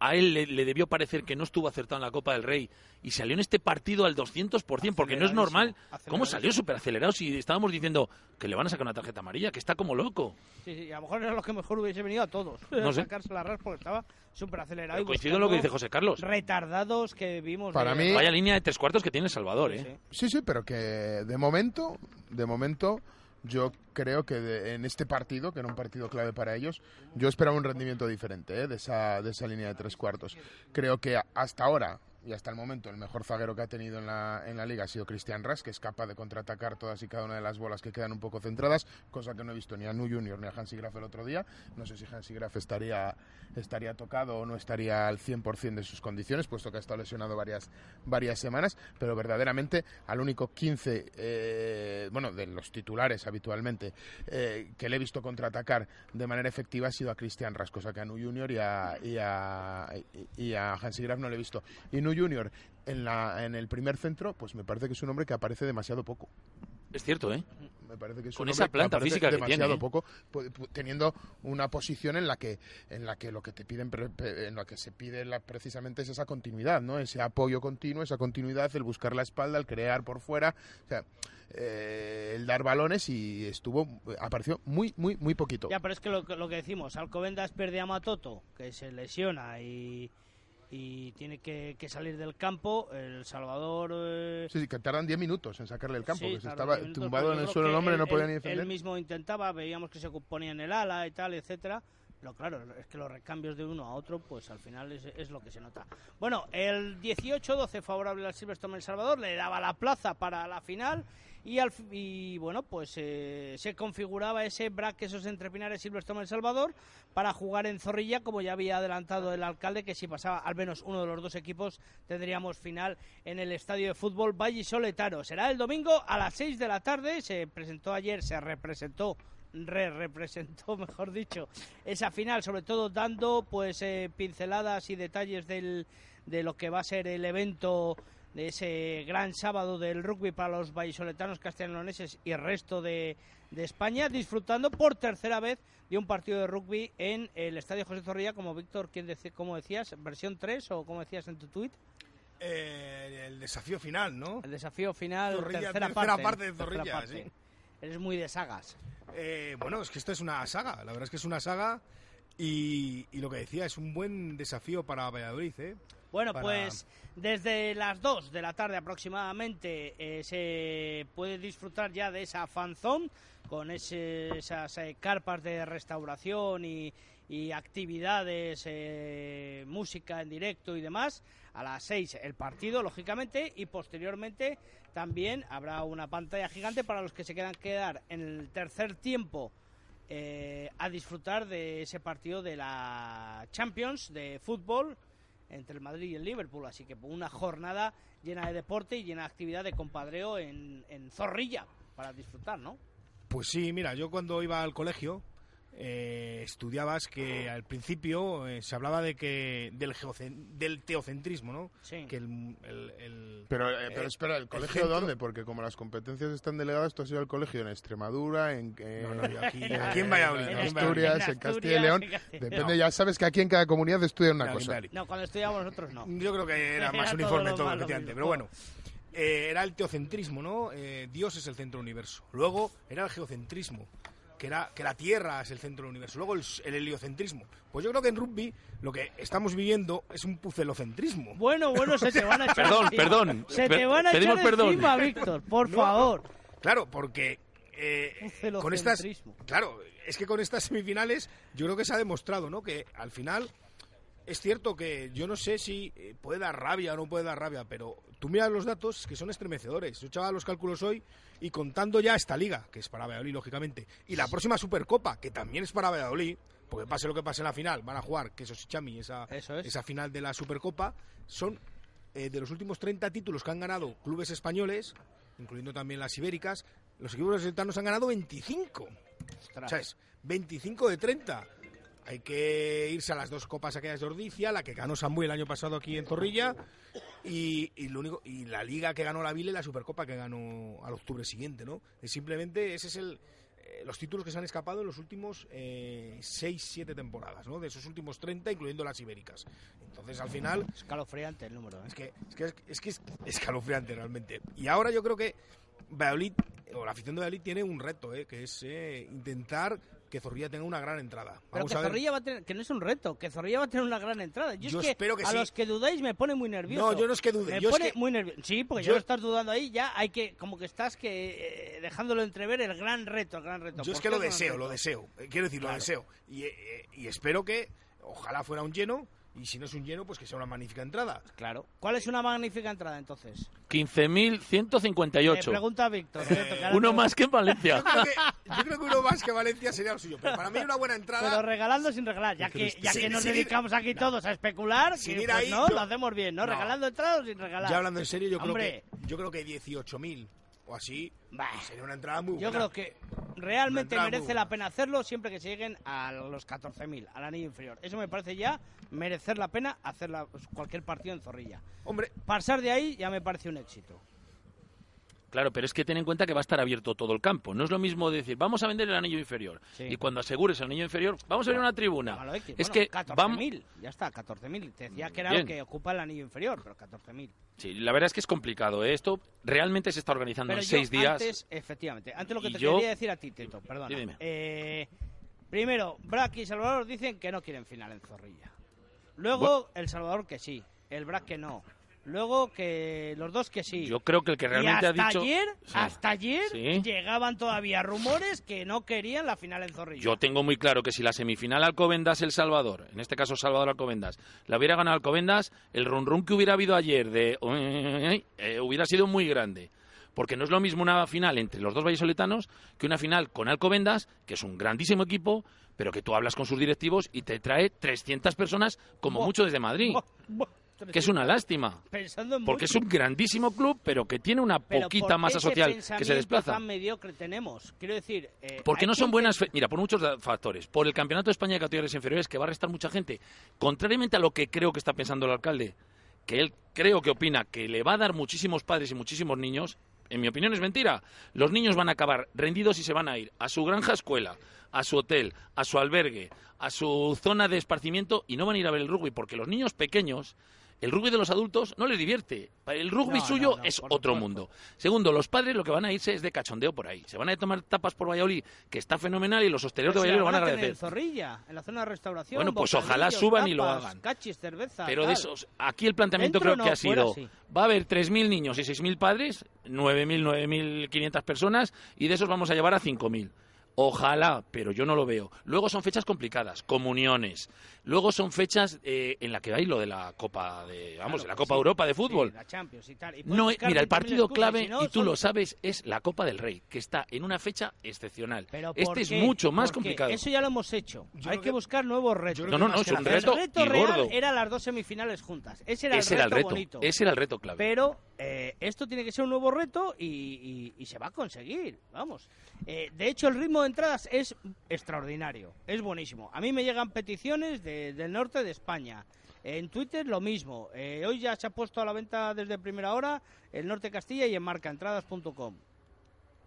a él le, le debió parecer que no estuvo acertado en la Copa del Rey y salió en este partido al 200%, porque no es normal. ¿Cómo salió súper acelerado si estábamos diciendo que le van a sacar una tarjeta amarilla, que está como loco? Sí, sí, a lo mejor era lo que mejor hubiese venido a todos. No sé. Sacarse la Ras porque estaba súper acelerado. Coincido en lo que dice José Carlos. Retardados que vimos. Para de- mí- Vaya línea de tres cuartos que tiene El Salvador, Sí, ¿eh? sí. Sí, sí, pero que de momento, de momento, yo creo que de- en este partido, que era un partido clave para ellos, yo esperaba un rendimiento diferente ¿eh? de, esa, de esa línea de tres cuartos. Creo que hasta ahora y hasta el momento el mejor zaguero que ha tenido en la, en la liga ha sido Cristian Ras, que es capaz de contraatacar todas y cada una de las bolas que quedan un poco centradas, cosa que no he visto ni a Nu Junior ni a Hansi Graf el otro día. No sé si Hansi Graf estaría, estaría tocado o no estaría al 100% de sus condiciones, puesto que ha estado lesionado varias, varias semanas, pero verdaderamente al único 15, eh, bueno, de los titulares habitualmente, eh, que le he visto contraatacar de manera efectiva ha sido a Cristian Ras, cosa que a Nu Junior y a, y a, y a Hansi Graf no le he visto. Y Nu Junior en, la, en el primer centro, pues me parece que es un hombre que aparece demasiado poco. Es cierto, ¿eh? Me parece que es Con un esa planta física que demasiado tiene, ¿eh? poco, teniendo una posición en la que en la que lo que te piden en la que se pide la- precisamente es esa continuidad, ¿no? Ese apoyo continuo, esa continuidad, el buscar la espalda, el crear por fuera, o sea, eh, el dar balones y estuvo apareció muy muy muy poquito. Ya, pero es que lo, que- lo que decimos, Alcobendas pierde a Matoto, que se lesiona y, y tiene que, que salir del campo. El Salvador eh, Sí, sí, que tardan 10 minutos en sacarle el campo, Sí, que se estaba 10 minutos, tumbado en el suelo el hombre, él- no podía él- ni defender. Él mismo intentaba, veíamos que se ponía en el ala y tal, etcétera. Pero claro, es que los recambios de uno a otro, pues al final es, es lo que se nota. Bueno, el 18-12 favorable al Silverstone El Salvador, le daba la plaza para la final y, al, y bueno, pues eh, se configuraba ese braque, esos entrepinares Silverstone El Salvador para jugar en Zorrilla, como ya había adelantado el alcalde, que si pasaba al menos uno de los dos equipos tendríamos final en el estadio de fútbol Valle Soletano. Será el domingo a las 6 de la tarde, se presentó ayer, se representó re representó, mejor dicho, esa final, sobre todo dando pues eh, pinceladas y detalles del, de lo que va a ser el evento de ese gran sábado del rugby para los vallisoletanos, castellanoneses y el resto de, de España, disfrutando por tercera vez de un partido de rugby en el Estadio José Zorrilla, como Víctor, ¿quién deci- ¿cómo decías? ¿Versión 3 o como decías en tu tuit? Eh, el desafío final, ¿no? El desafío final, Zorrilla, tercera, tercera parte. parte de tercera Zorrilla, parte. sí. Eres muy de sagas. Eh, bueno, es que esta es una saga, la verdad es que es una saga y, y lo que decía, es un buen desafío para Valladolid, ¿eh? Bueno, para- pues desde las 2 de la tarde aproximadamente eh, se puede disfrutar ya de esa fanzón con ese- esas eh, carpas de restauración y, y actividades, eh, música en directo y demás. A las 6 el partido, lógicamente, y posteriormente también habrá una pantalla gigante para los que se quieran quedar en el tercer tiempo eh, a disfrutar de ese partido de la Champions de fútbol entre el Madrid y el Liverpool. Así que una jornada llena de deporte y llena de actividad de compadreo en, en Zorrilla para disfrutar, ¿no? Pues sí, mira, yo cuando iba al colegio eh, estudiabas que al principio eh, se hablaba de que del, geocen- del teocentrismo, ¿no? Sí. Que el, el- el- Pero, eh, pero espera, ¿el colegio dónde? Porque como las competencias están delegadas, tú has ido al colegio en Extremadura, en, No, no, yo aquí- en- aquí en Valladolid, en aquí en Asturias, en Castilla y León. Depende, No. ya sabes que aquí en cada comunidad estudian una cosa. No, cuando estudiábamos nosotros no. Yo creo que era más Era uniforme todo efectivamente. Pero bueno, eh, era el teocentrismo, ¿no? Eh, Dios es el centro del universo. Luego era el geocentrismo, que era que la Tierra es el centro del universo. Luego el, el heliocentrismo. Pues yo creo que en rugby lo que estamos viviendo es un pucelocentrismo. Bueno, bueno, se te van a echar Perdón, encima. perdón. Se te van a echar pedimos perdón. encima, Víctor, por No. favor. Claro, porque eh, Un con estas, celocentrismo. claro, es que con estas semifinales yo creo que se ha demostrado, ¿no? Que al final es cierto que yo no sé si eh, puede dar rabia o no puede dar rabia, pero tú miras los datos que son estremecedores. Yo echaba los cálculos hoy y contando ya esta liga, que es para Valladolid, lógicamente, y la próxima Supercopa, que también es para Valladolid, porque pase lo que pase en la final, van a jugar Quesos y Chami esa, Eso es. esa final de la Supercopa, son eh, de los últimos 30 títulos que han ganado clubes españoles, incluyendo también las ibéricas, los equipos sultanos han ganado 25. Ostras. ¿Sabes? 25 de 30. Hay que irse a las dos copas aquellas de Ordicia, la que ganó Sambuy el año pasado aquí en Zorrilla, y, y lo único y la liga que ganó la Vile, la Supercopa que ganó al octubre siguiente, ¿no? Es simplemente ese es el eh, los títulos que se han escapado en los últimos 6, 7 temporadas, ¿no? De esos últimos 30, incluyendo las ibéricas. Entonces, al final, Escalofriante el número, ¿eh? es que, es que es, es que es escalofriante realmente. Y ahora yo creo que Valladolid, o la afición de Valladolid tiene un reto, ¿eh? que es eh, intentar que Zorrilla tenga una gran entrada. Pero Vamos que a ver. Zorrilla va a tener, que no es un reto, que Zorrilla va a tener una gran entrada. Yo, Yo es que, espero que a sí. los que dudáis me pone muy nervioso. No, yo no es que dude, Me yo es pone que- muy nervioso. Sí, porque yo- ya lo estás dudando ahí, ya hay que, como que estás que eh, dejándolo entrever el gran reto, el gran reto. Yo es ¿Por que lo deseo, lo deseo. Eh, Quiero decir, lo Claro. deseo. Y, eh, y espero que, ojalá fuera un lleno, y si no es un lleno, pues que sea una magnífica entrada. Claro. ¿Cuál es una magnífica entrada entonces? 15.158. Eh, pregunta a Víctor. ahora Uno más que en Valencia. Yo creo, que, yo creo que uno más que Valencia sería el suyo. Pero para mí una buena entrada... Pero regalando sin regalar, ya que, ya Sin- que nos ir- dedicamos aquí todos a especular, Sin que, ir pues ahí, no, yo- lo hacemos bien, ¿no? No. Regalando entradas o sin regalar. Ya hablando en serio, yo creo Hombre. que yo creo que 18.000 o así Bah. sería una entrada muy Yo buena. creo que realmente merece la pena hacerlo siempre que se lleguen a los 14.000, al anillo inferior. Eso me parece ya merecer la pena hacer la- cualquier partido en Zorrilla. Hombre, Pasar de ahí ya me parece un éxito. Claro, pero es que ten en cuenta que va a estar abierto todo el campo. No es lo mismo decir, vamos a vender el anillo inferior. Sí. Y cuando asegures el anillo inferior, vamos a abrir una tribuna. Es que 14.000, ya está, 14.000. Te decía que era Bien. lo que ocupa el anillo inferior, pero 14.000. Sí, la verdad es que es complicado. ¿eh? Esto realmente se está organizando Pero en yo seis días. Antes, efectivamente, antes lo que te yo- quería decir a ti, Tito, perdona. Dime. Eh, primero, Brack y Salvador dicen que no quieren final en Zorrilla. Luego, El Salvador que sí, el Brack que no. Luego que los dos que sí. Yo creo que el que y realmente hasta ha dicho... ayer, Sí. hasta ayer Sí. llegaban todavía rumores que no querían la final en Zorrilla. Yo tengo muy claro que si la semifinal Alcobendas El Salvador, en este caso Salvador Alcobendas, la hubiera ganado Alcobendas, el run run que hubiera habido ayer de eh, hubiera sido muy grande. Porque no es lo mismo una final entre los dos vallisoletanos que una final con Alcobendas, que es un grandísimo equipo, pero que tú hablas con sus directivos y te trae 300 personas como mucho desde Madrid. Que es una lástima. Porque es un grandísimo club, pero que tiene una Pero poquita ¿por qué masa social que se desplaza. tan mediocre tenemos? Quiero decir... eh, Porque no son buenas. fe- Mira, por muchos factores. Por el Campeonato de España de categorías inferiores, que va a restar mucha gente. Contrariamente a lo que creo que está pensando el alcalde, que él creo que opina que le va a dar muchísimos padres y muchísimos niños, en mi opinión es mentira. Los niños van a acabar rendidos y se van a ir a su granja escuela, a su hotel, a su albergue, a su zona de esparcimiento y no van a ir a ver el rugby, porque los niños pequeños. El rugby de los adultos no les divierte. El rugby No, suyo no, no, es otro mundo. Segundo, los padres lo que van a irse es de cachondeo por ahí. Se van a tomar tapas por Valladolid, que está fenomenal, y los hosteleros de Pues Valladolid lo van a tener en agradecer. Zorrilla, en la zona de restauración. Bueno, pues ojalá suban y lo hagan. Cachis, cerveza. Pero de esos, aquí el planteamiento Dentro creo que ha sido, sí. va a haber 3.000 niños y 6.000 padres, 9.000, 9.500 personas, y de esos vamos a llevar a 5.000. Ojalá, pero yo no lo veo. Luego son fechas complicadas, comuniones. Luego son fechas eh, en la que hay lo de la Copa de, vamos, Claro, de la Copa sí, Europa de sí, fútbol. la Champions y tal. Y No, mira, el 20.000 partido clave, si no, y tú son- lo sabes, es la Copa del Rey, que está en una fecha excepcional. Pero ¿por este es mucho más complicado. Eso ya lo hemos hecho. Yo Hay que que- buscar nuevos retos. No, no, no, es un reto el reto y real gordo. era las dos semifinales juntas. Ese era Ese el era reto, el reto, bonito. ese era el reto clave. Pero eh, esto tiene que ser un nuevo reto y, y- y se va a conseguir, vamos. Eh, de hecho, el ritmo de entradas es extraordinario, es buenísimo. A mí me llegan peticiones de- del norte de España. En Twitter lo mismo. Eh, hoy ya se ha puesto a la venta desde primera hora el norte Castilla y en marcaentradas.com.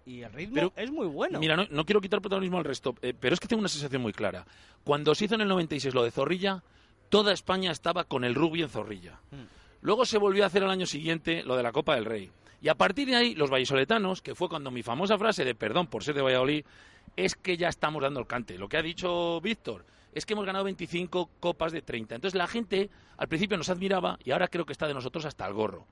Y el ritmo Pero, es muy bueno. Mira, no, no quiero quitar protagonismo al resto, eh, pero es que tengo una sensación muy clara. Cuando se hizo en el 96 lo de Zorrilla, toda España estaba con el rugby en Zorrilla. Mm. Luego se volvió a hacer al año siguiente lo de la Copa del Rey. Y a partir de ahí, los vallisoletanos, que fue cuando mi famosa frase de perdón por ser de Valladolid, es que ya estamos dando el cante. Lo que ha dicho Víctor es que hemos ganado 25 copas de 30. Entonces la gente al principio nos admiraba y ahora creo que está de nosotros hasta el gorro.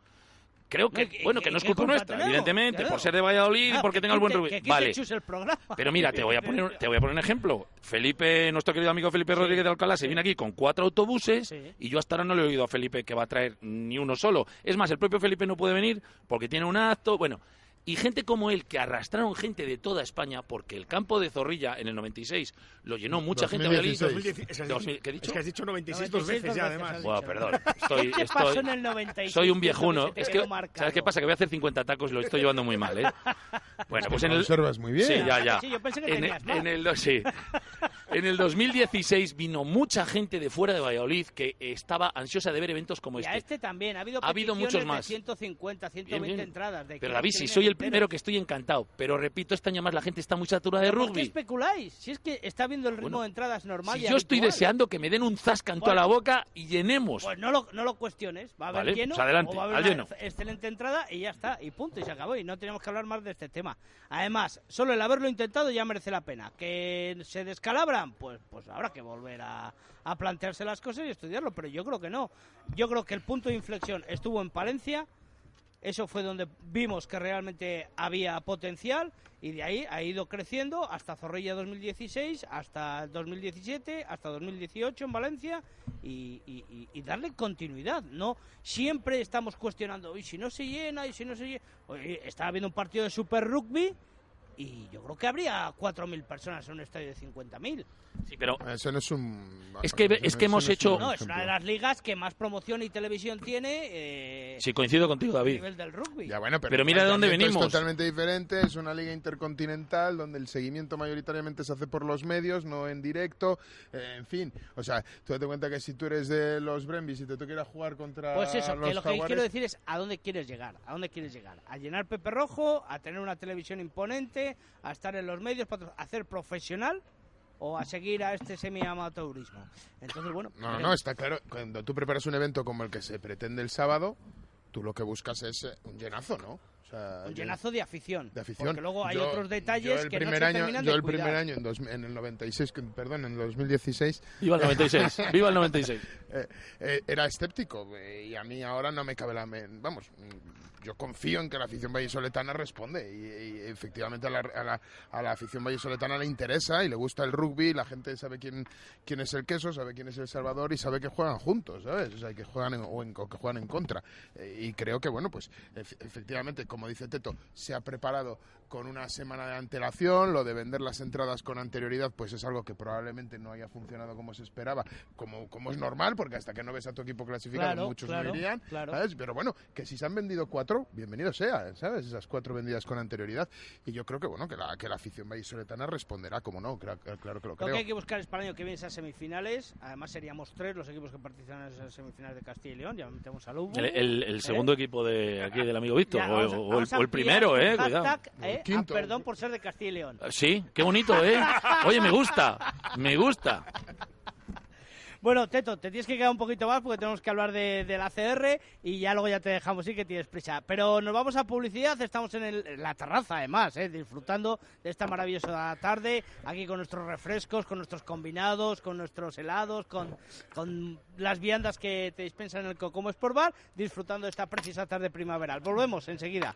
Creo que, No, ¿y- bueno, que no es culpa nuestra, tenemos? evidentemente, Claro. por ser de Valladolid y Claro, porque que tenga el buen quite Vale. Chus el programa. Pero mira, te voy a poner, te voy a poner un ejemplo. Felipe, nuestro querido amigo Felipe Sí, Rodríguez de Alcalá, se sí. viene aquí con cuatro autobuses Sí. y yo hasta ahora no le he oído a Felipe que va a traer ni uno solo. Es más, el propio Felipe no puede venir porque tiene un acto. Bueno, y gente como él, que arrastraron gente de toda España, porque el campo de Zorrilla en el 96 lo llenó mucha gente a Valladolid. 2016. 2010 es que has Dos dicho- mil- ¿qué he dicho? Es que has dicho 96 dos 96 veces ya, además. Bueno, perdón, estoy, ¿Qué estoy, pasó en el 96? soy un que viejuno. te Es que? ¿sabes qué pasa? Que voy a hacer 50 tacos y lo estoy llevando muy mal, ¿eh? Bueno, pues en el, Observas muy bien. Sí, ya, ya. Sí, yo pensé que en, tenías en el sí. En el 2016 vino mucha gente de fuera de Valladolid que estaba ansiosa de ver eventos como Y a este. este también, ha habido, Ha habido muchos más. De 150, 120 Bien, bien. entradas. De Pero que David, este si soy el. Primero que estoy encantado, pero repito, este año más la gente está muy saturada de ¿Por qué rugby. especuláis? Si es que está viendo el ritmo Bueno, de entradas normal Si y yo estoy deseando que me den un zasca en toda la boca y llenemos. Pues no lo, no lo cuestiones, va a haber Vale, lleno pues adelante, o va a haber al lleno. ex- excelente entrada y ya está, y punto, y se acabó, y no tenemos que hablar más de este tema. Además, solo el haberlo intentado ya merece la pena. ¿Que se descalabran? Pues, pues habrá que volver a, a plantearse las cosas y estudiarlo, pero yo creo que no. Yo creo que el punto de inflexión estuvo en Palencia, eso fue donde vimos que realmente había potencial y de ahí ha ido creciendo hasta Zorrilla 2016, hasta 2017, hasta 2018 en Valencia y, darle continuidad. No siempre estamos cuestionando, y si no se llena, y si no se llena. Oye, estaba viendo un partido de Super Rugby y yo creo que habría 4.000 personas en un estadio de 50.000. Sí, pero Eso no es un... Es que- es que no hemos un hecho- buen No, es una de las ligas que más promoción y televisión tiene eh, sí, coincido contigo, a David. nivel del rugby. Ya, bueno, pero, Pero mira de dónde venimos. Es totalmente diferente. Es una liga intercontinental donde el seguimiento mayoritariamente se hace por los medios, no en directo. eh, en fin, o sea, tú date cuenta que si tú eres de los Brembis y te toca ir a jugar contra Pues eso, los que lo que Jaguares, quiero decir es a dónde quieres llegar, a dónde quieres llegar, a llenar Pepe Rojo, a tener una televisión imponente, a estar en los medios, a hacer profesional o a seguir a este semi-amateurismo. Entonces, bueno, No, no, no, veremos. está claro. Cuando tú preparas un evento como el que se pretende el sábado, tú lo que buscas es eh, un llenazo, ¿no? O sea, Un yo- llenazo de afición. de afición. Porque luego hay Yo- otros detalles el que no primer se año, terminan Yo de el primer año, en, dos- en el 96, que- perdón, en el 2016, Viva el 96, viva el 96. eh, eh, era escéptico eh, y a mí ahora no me cabe la... Vamos, yo confío en que la afición vallisoletana responde y, efectivamente a la, a, a la afición vallisoletana le interesa y le gusta el rugby, la gente sabe quién, quién es el queso, sabe quién es el Salvador y sabe que juegan juntos, ¿sabes? O sea, que juegan en, o, en- que juegan en contra. Eh, y creo que, bueno, pues ef- efectivamente, como dice Teto, se ha preparado con una semana de antelación, lo de vender las entradas con anterioridad, pues es algo que probablemente no haya funcionado como se esperaba, como, como es normal, porque hasta que no ves a tu equipo clasificado, Claro, muchos claro, no irían, claro. ¿sabes? Pero bueno, que si se han vendido cuatro, bienvenido sea, ¿sabes? Esas cuatro vendidas con anterioridad. Y yo creo que, bueno, que la, que la afición vallisoletana responderá, como no, claro, claro que lo Lo que creo. hay que buscar es para el año que viene esas semifinales. Además, seríamos tres los equipos que participan en esas semifinales de Castilla y León. Ya metemos al Ubu. El, el- el segundo equipo de aquí del amigo Víctor, ¿Eh? Ya, o, a- o el, o el primero, eh, cuidado. hashtag, eh, Ah, perdón por ser de Castilla y León. Sí, qué bonito, ¿eh? Oye, me gusta, me gusta. Bueno, Teto, te tienes que quedar un poquito más porque tenemos que hablar de, de la CR y ya luego ya te dejamos ir que tienes prisa. Pero nos vamos a publicidad, estamos en, el- en la terraza además, eh, disfrutando de esta maravillosa tarde, aquí con nuestros refrescos, con nuestros combinados, con nuestros helados, con, con las viandas que te dispensan en el Cocomo Sport Bar, disfrutando de esta precisa tarde primaveral. Volvemos enseguida.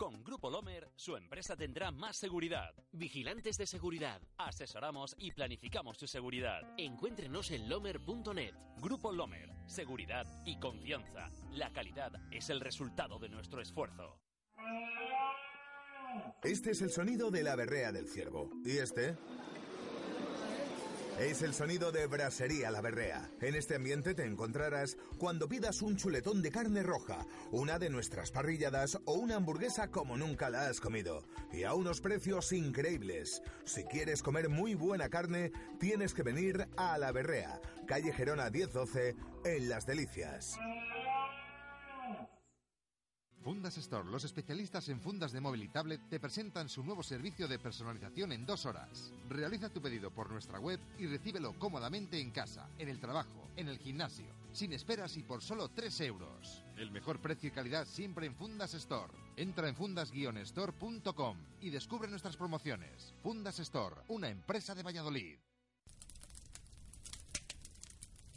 Con Grupo Lomer, su empresa tendrá más seguridad. Vigilantes de seguridad. Asesoramos y planificamos su seguridad. Encuéntrenos en lomer.net. Grupo Lomer. Seguridad y confianza. La calidad es el resultado de nuestro esfuerzo. Este es el sonido de la berrea del ciervo. ¿Y este? Es el sonido de Brasería La Berrea. En este ambiente te encontrarás cuando pidas un chuletón de carne roja, una de nuestras parrilladas o una hamburguesa como nunca la has comido. Y a unos precios increíbles. Si quieres comer muy buena carne, tienes que venir a La Berrea, calle Gerona 1012, en Las Delicias. Fundas Store, los especialistas en fundas de móvil y tablet, te presentan su nuevo servicio de personalización en dos horas. Realiza tu pedido por nuestra web y recíbelo cómodamente en casa, en el trabajo, en el gimnasio, sin esperas y por solo 3 euros. El mejor precio y calidad siempre en Fundas Store. Entra en fundas-store.com y descubre nuestras promociones. Fundas Store, una empresa de Valladolid.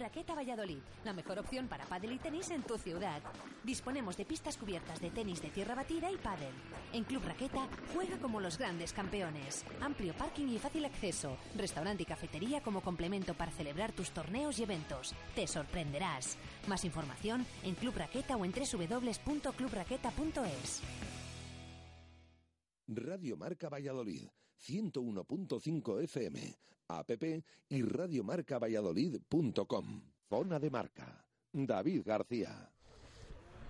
Raqueta Valladolid, la mejor opción para pádel y tenis en tu ciudad. Disponemos de pistas cubiertas de tenis de tierra batida y pádel. En Club Raqueta juega como los grandes campeones. Amplio parking y fácil acceso. Restaurante y cafetería como complemento para celebrar tus torneos y eventos. Te sorprenderás. Más información en Club Raqueta o en www.clubraqueta.es. Radio Marca Valladolid, 101.5 FM, app y radiomarcavalladolid.com. Zona de marca. David García.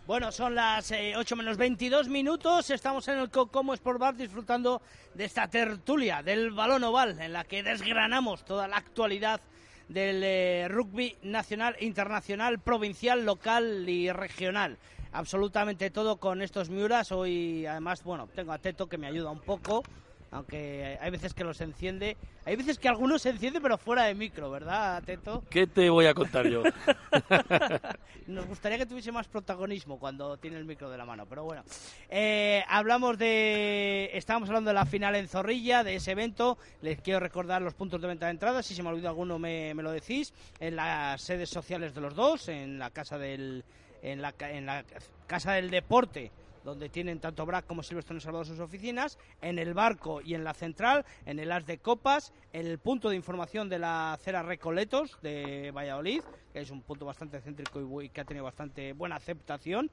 Bueno, son las eh, 8 menos 22 minutos. Estamos en el Cocomo Sport Bar disfrutando de esta tertulia del balón oval en la que desgranamos toda la actualidad del eh, rugby nacional, internacional, provincial, local y regional. Absolutamente todo con estos Miuras. Hoy, además, bueno, tengo a Teto que me ayuda un poco aunque hay veces que los enciende, hay veces que algunos se enciende pero fuera de micro, ¿verdad, Teto? ¿Qué te voy a contar yo? Nos gustaría que tuviese más protagonismo cuando tiene el micro de la mano, pero bueno. Eh, hablamos de, estábamos hablando de la final en Zorrilla, de ese evento, les quiero recordar los puntos de venta de entradas, si se me olvida alguno me, me lo decís, en las sedes sociales de los dos, en la casa del, en la, en la casa del deporte donde tienen tanto BRAC como Silverstone Salvador sus oficinas, en el barco y en la central, en el As de Copas, en el punto de información de la acera Recoletos de Valladolid, que es un punto bastante céntrico y que ha tenido bastante buena aceptación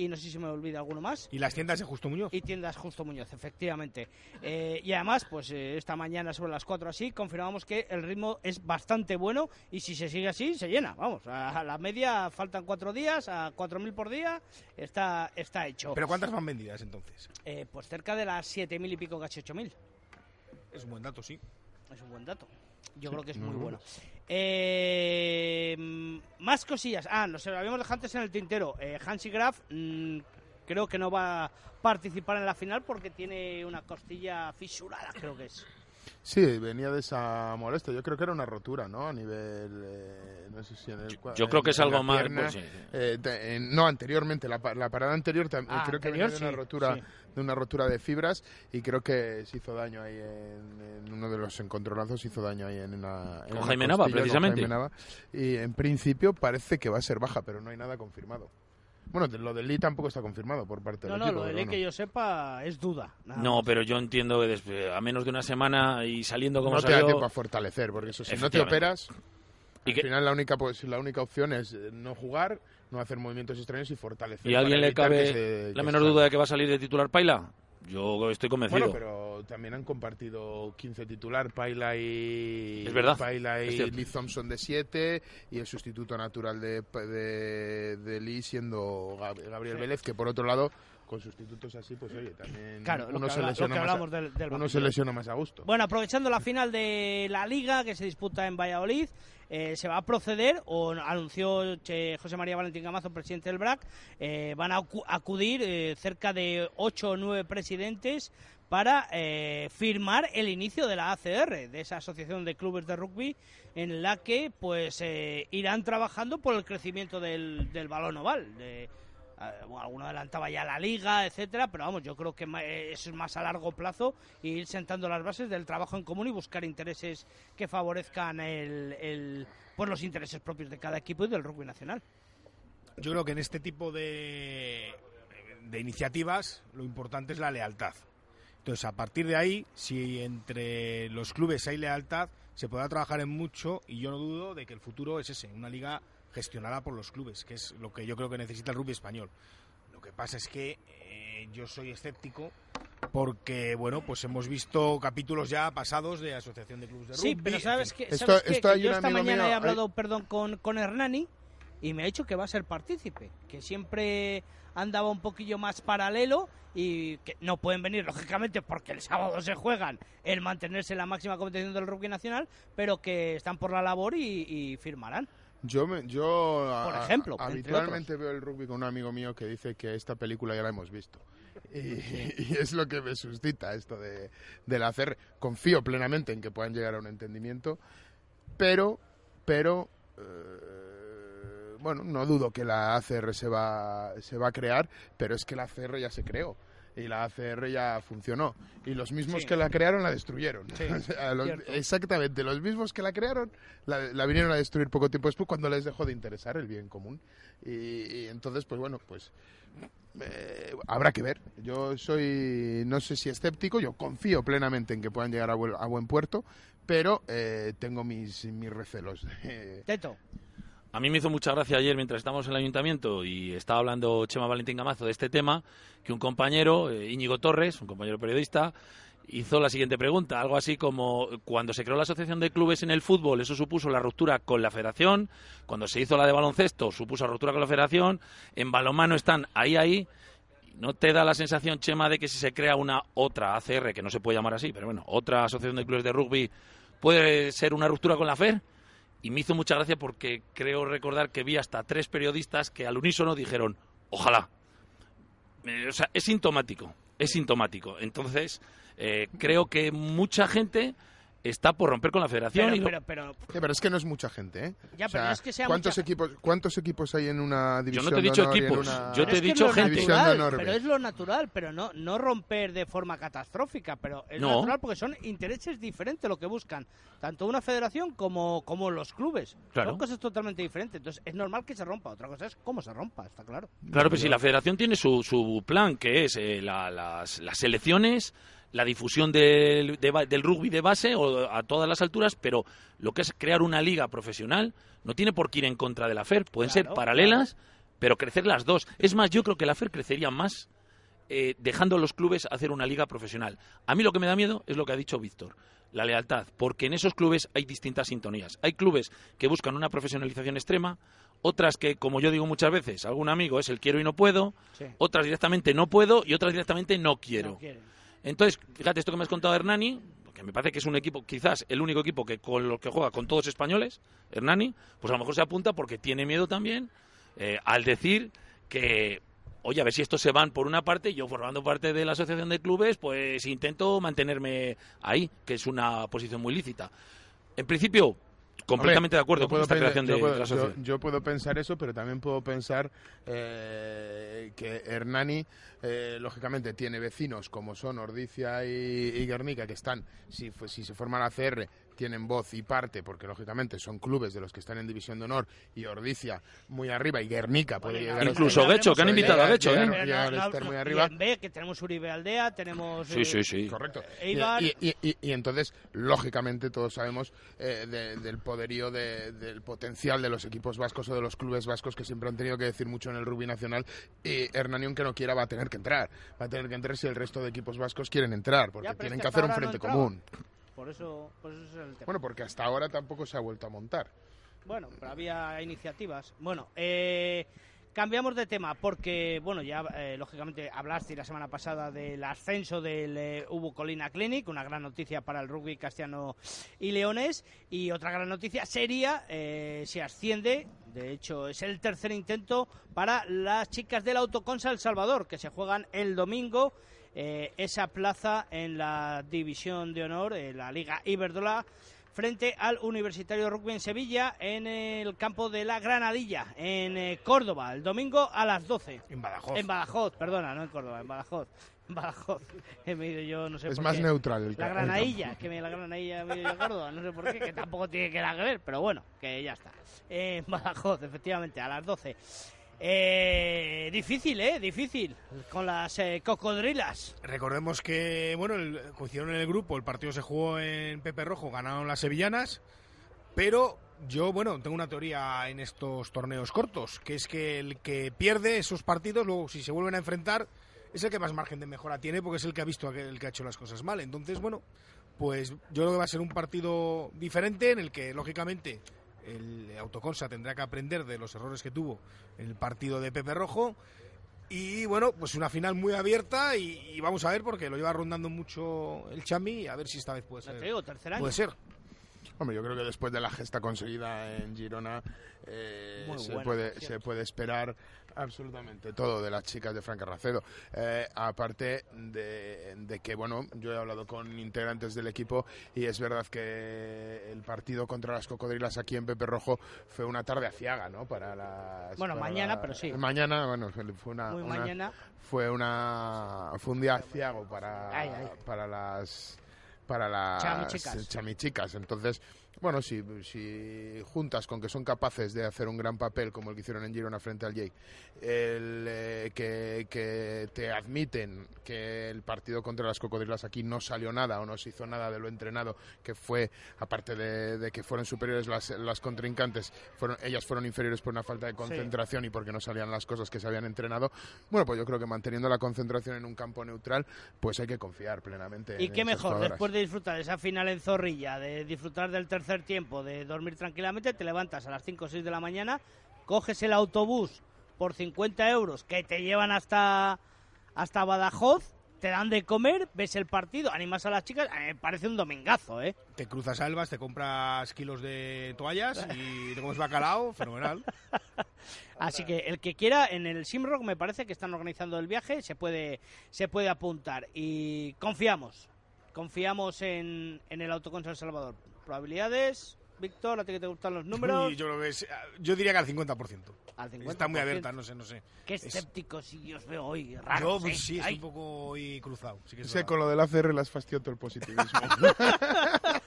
y no sé si me olvida alguno más. ¿Y las tiendas de Justo Muñoz? Y tiendas Justo Muñoz, efectivamente. Eh, y además, pues eh, esta mañana sobre las 4 así, confirmamos que el ritmo es bastante bueno y si se sigue así, se llena. Vamos, a, la media faltan cuatro días, a 4.000 por día, está, está hecho. ¿Pero cuántas van vendidas entonces? Eh, pues cerca de las 7.000 y pico, casi 8.000. Es un buen dato, sí. Es un buen dato. Yo creo que es muy bueno. Eh, más cosillas. Ah, nos lo habíamos dejado antes en el tintero. Eh, Hansi Graf mm, creo que no va a participar en la final porque tiene una costilla fisurada, creo que es. Sí, venía de esa molestia. Yo creo que era una rotura, ¿no? A nivel. Eh, no sé si en el. Yo creo que es algo más. Pues, eh, no, anteriormente. La, parada anterior también. Ah, creo que venía de una rotura. De una rotura de fibras y creo que se hizo daño ahí en, uno de los encontronazos, hizo daño ahí en una. con Jaime Nava, precisamente. y en principio parece que va a ser baja, pero no hay nada confirmado. Bueno, lo del Lee tampoco está confirmado por parte del equipo. No, lo del Lee que yo sepa es duda. No, pero yo entiendo que a menos de una semana y saliendo como no salió... No te da tiempo a fortalecer, porque eso, si no te operas, al final la única, pues, la única opción es eh, no jugar, no hacer movimientos extraños y fortalecer. ¿Y a alguien le cabe la menor duda de que va a salir de titular Paila? Yo estoy convencido. Bueno, pero también han compartido 15 titular, Paila y, es verdad, Paila y Lee Thompson de 7 y el sustituto natural de, de, Lee siendo Gabriel Vélez, que por otro lado con sustitutos así, pues oye, también uno, se, lesiona más a, uno se lesiona más a gusto. Bueno, aprovechando la final de la Liga que se disputa en Valladolid, eh, se va a proceder, o anunció José María Valentín Gamazo, presidente del BRAC, eh, van a acudir eh, cerca de ocho o nueve presidentes para firmar el inicio de la ACR, de esa asociación de clubes de rugby, en la que pues irán trabajando por el crecimiento del, del balón oval. De, alguno adelantaba ya la liga, etcétera, pero vamos, yo creo que eso es más a largo plazo ir sentando las bases del trabajo en común y buscar intereses que favorezcan el, pues los intereses propios de cada equipo y del rugby nacional. Yo creo que en este tipo de, de iniciativas lo importante es la lealtad. Entonces, a partir de ahí, si entre los clubes hay lealtad, se podrá trabajar en mucho y yo no dudo de que el futuro es ese, una liga gestionada por los clubes, que es lo que yo creo que necesita el rugby español. Lo que pasa es que eh, yo soy escéptico porque, bueno, pues hemos visto capítulos ya pasados de Asociación de Clubes de Rugby. Sí, pero ¿sabes que, yo esta mañana he hablado, perdón, con, con Hernani y me ha dicho que va a ser partícipe, que siempre andaba un poquillo más paralelo y que no pueden venir, lógicamente, porque el sábado se juegan el mantenerse en la máxima competición del rugby nacional, pero que están por la labor y firmarán. Yo, yo Por ejemplo, habitualmente veo el rugby con un amigo mío que dice que esta película ya la hemos visto. Y, es lo que me suscita esto de, del hacer. Confío plenamente en que puedan llegar a un entendimiento, pero, pero eh, bueno, no dudo que la ACR se va, se va a crear, pero es que la ACR ya se creó y la ACR ya funcionó. Y los mismos que la crearon la destruyeron. exactamente, los mismos que la crearon la, vinieron a destruir poco tiempo después cuando les dejó de interesar el bien común. Y, entonces, pues bueno, pues eh, habrá que ver. Yo soy, no sé si escéptico, yo confío plenamente en que puedan llegar a, buen, puerto, pero eh, tengo mis, mis recelos. Teto. A mí me hizo mucha gracia ayer mientras estábamos en el ayuntamiento y estaba hablando Chema Valentín Gamazo de este tema, que un compañero, eh, Íñigo Torres, un compañero periodista, hizo la siguiente pregunta, algo así como cuando se creó la asociación de clubes en el fútbol, eso supuso la ruptura con la federación, cuando se hizo la de baloncesto, supuso la ruptura con la federación, en balonmano están ahí, ahí, ¿no te da la sensación, Chema, de que si se crea una otra ACR, que no se puede llamar así, pero bueno, otra asociación de clubes de rugby, puede ser una ruptura con la FER? Y me hizo mucha gracia porque creo recordar que vi hasta tres periodistas que al unísono dijeron, ojalá. Eh, o sea, es sintomático, es sintomático. Entonces, Eh, creo que mucha gente está por romper con la federación. Pero, y lo- pero, pero, Sí, pero es que no es mucha gente, ¿eh? Ya, O pero sea, no es que sea ¿cuántos mucha- equipos ¿Cuántos equipos hay en una división te he dicho equipos, una yo te he dicho gente. natural, pero B? es lo natural, pero no, no romper de forma catastrófica, pero es No. natural porque son intereses diferentes lo que buscan, tanto una federación como, como los clubes. Claro. Son cosas totalmente diferentes, entonces es normal que se rompa, otra cosa es cómo se rompa, está claro. Claro, pero si la federación tiene su, su plan, que es eh, la- las, las selecciones, la difusión del, de ba- del rugby de base o a todas las alturas, pero lo que es crear una liga profesional no tiene por qué ir en contra de la FER. Pueden ser Claro, paralelas, pero crecer las dos. Es más, yo creo que la FER crecería más eh, dejando a los clubes hacer una liga profesional. A mí lo que me da miedo es lo que ha dicho Víctor, la lealtad, porque en esos clubes hay distintas sintonías. Hay clubes que buscan una profesionalización extrema, otras que, como yo digo muchas veces, algún amigo es el quiero y no puedo, Sí. otras directamente no puedo y otras directamente no quiero. No. Entonces, fíjate esto que me has contado Hernani, que me parece que es un equipo, quizás el único equipo que con los que juega con todos españoles, Hernani, pues a lo mejor se apunta porque tiene miedo también eh, al decir que, oye, a ver si estos se van por una parte, yo formando parte de la asociación de clubes, pues intento mantenerme ahí, que es una posición muy lícita. En principio, completamente Hombre, de acuerdo con esta creación de, yo puedo, la yo- yo puedo pensar eso, pero también puedo pensar eh, que Hernani, eh, lógicamente, tiene vecinos como son Ordicia y, y Guernica, que están, si, si se forman la CR, tienen voz y parte, porque lógicamente son clubes de los que están en División de Honor, y Ordicia muy arriba, y Guernica puede Bueno, llegar a Incluso Guecho, que han invitado a Guecho, ¿eh? llegar- a estar muy arriba. y en B, que tenemos Uribe Aldea, tenemos... Sí, eh, sí, sí. Correcto. Y, Eibar. y- y- y- y entonces, lógicamente, todos sabemos eh, de- del poderío, de- del potencial de los equipos vascos o de los clubes vascos que siempre han tenido que decir mucho en el rugby nacional. Y Hernani, aunque no quiera, va a tener que entrar. Va a tener que entrar si el resto de equipos vascos quieren entrar, porque Ya, pero es tienen que que hacer un no frente común. Por eso, por eso es el tema. Bueno, porque hasta ahora tampoco se ha vuelto a montar. Bueno, pero había iniciativas. Bueno, eh, cambiamos de tema porque, bueno, ya eh, lógicamente hablaste la semana pasada del ascenso del eh, Ubu Colina Clinic, una gran noticia para el rugby castellano y leones. Y otra gran noticia sería eh, si asciende, de hecho es el tercer intento para las chicas del Autoconsa El Salvador, que se juegan el domingo. Eh, esa plaza en la división de honor, en la Liga Iberdrola, frente al Universitario Rugby en Sevilla, en el campo de la Granadilla, en eh, Córdoba, el domingo a las 12. En Badajoz. En Badajoz, perdona, no en Córdoba, en Badajoz. Badajoz. He yo, no sé Es por más qué. neutral el La el Granadilla, que me la Granadilla me yo Córdoba, no sé por qué, que tampoco tiene que nada que ver, pero bueno, que ya está. En Badajoz, efectivamente, a las 12. Eh, difícil, ¿eh? Difícil. Con las eh, cocodrilas. Recordemos que, bueno, el, coincidieron en el grupo, el partido se jugó en Pepe Rojo, ganaron las sevillanas, pero yo, bueno, tengo una teoría en estos torneos cortos, que es que el que pierde esos partidos, luego si se vuelven a enfrentar, es el que más margen de mejora tiene, porque es el que ha visto a el que ha hecho las cosas mal. Entonces, bueno, pues yo creo que va a ser un partido diferente en el que, lógicamente, el Autoconsa tendrá que aprender de los errores que tuvo en el partido de Pepe Rojo. Y bueno, pues una final muy abierta y, y vamos a ver porque lo lleva rondando mucho el Chami a ver si esta vez puede ser. te digo, tercer año. Puede ser. Hombre, yo creo que después de la gesta conseguida en Girona eh, se, buena, puede, se puede esperar absolutamente todo de las chicas de Franca Racedo. Eh, aparte de, de que, bueno, yo he hablado con integrantes del equipo y es verdad que el partido contra las cocodrilas aquí en Pepe Rojo fue una tarde aciaga, ¿no? Para las, Bueno, para mañana, la- pero sí. Mañana, bueno, fue una... Muy una- mañana. Fue una... Fue un día aciago para, Ay, ay. para las para las Chamichicas. chamichicas. Entonces, bueno, si, si juntas con que son capaces de hacer un gran papel como el que hicieron en Girona frente al Jake, el, eh, que, que te admiten que el partido contra las cocodrilas aquí no salió nada o no se hizo nada de lo entrenado, que fue, aparte de, de que fueron superiores las, las contrincantes, fueron, ellas fueron inferiores por una falta de concentración y porque no salían las cosas que se habían entrenado, bueno, pues yo creo que manteniendo la concentración en un campo neutral, pues hay que confiar plenamente. Y en qué mejor, jugadoras. después de disfrutar de esa final en Zorrilla, de disfrutar del tercer tiempo, de dormir tranquilamente, te levantas a las 5 o 6 de la mañana, coges el autobús por 50 euros que te llevan hasta, hasta Badajoz, te dan de comer, ves el partido, animas a las chicas, me parece un domingazo, ¿eh? Te cruzas a Elvas, te compras kilos de toallas y te comes bacalao, fenomenal. Así que el que quiera, en el Simrock me parece que están organizando el viaje, se puede, se puede apuntar. Y confiamos, confiamos en, en el Autocon San Salvador. Probabilidades, Víctor, a ti que te gustan los números. Uy, yo, creo que es- yo diría que al 50%. Al 50%. Está muy abierta, no sé, no sé. Qué Es- escépticos si os veo hoy, Yo, raros. pues, ¿eh? sí, estoy un poco hoy cruzado. Sí que es con lo del ACR le has fastidiado todo el positivismo.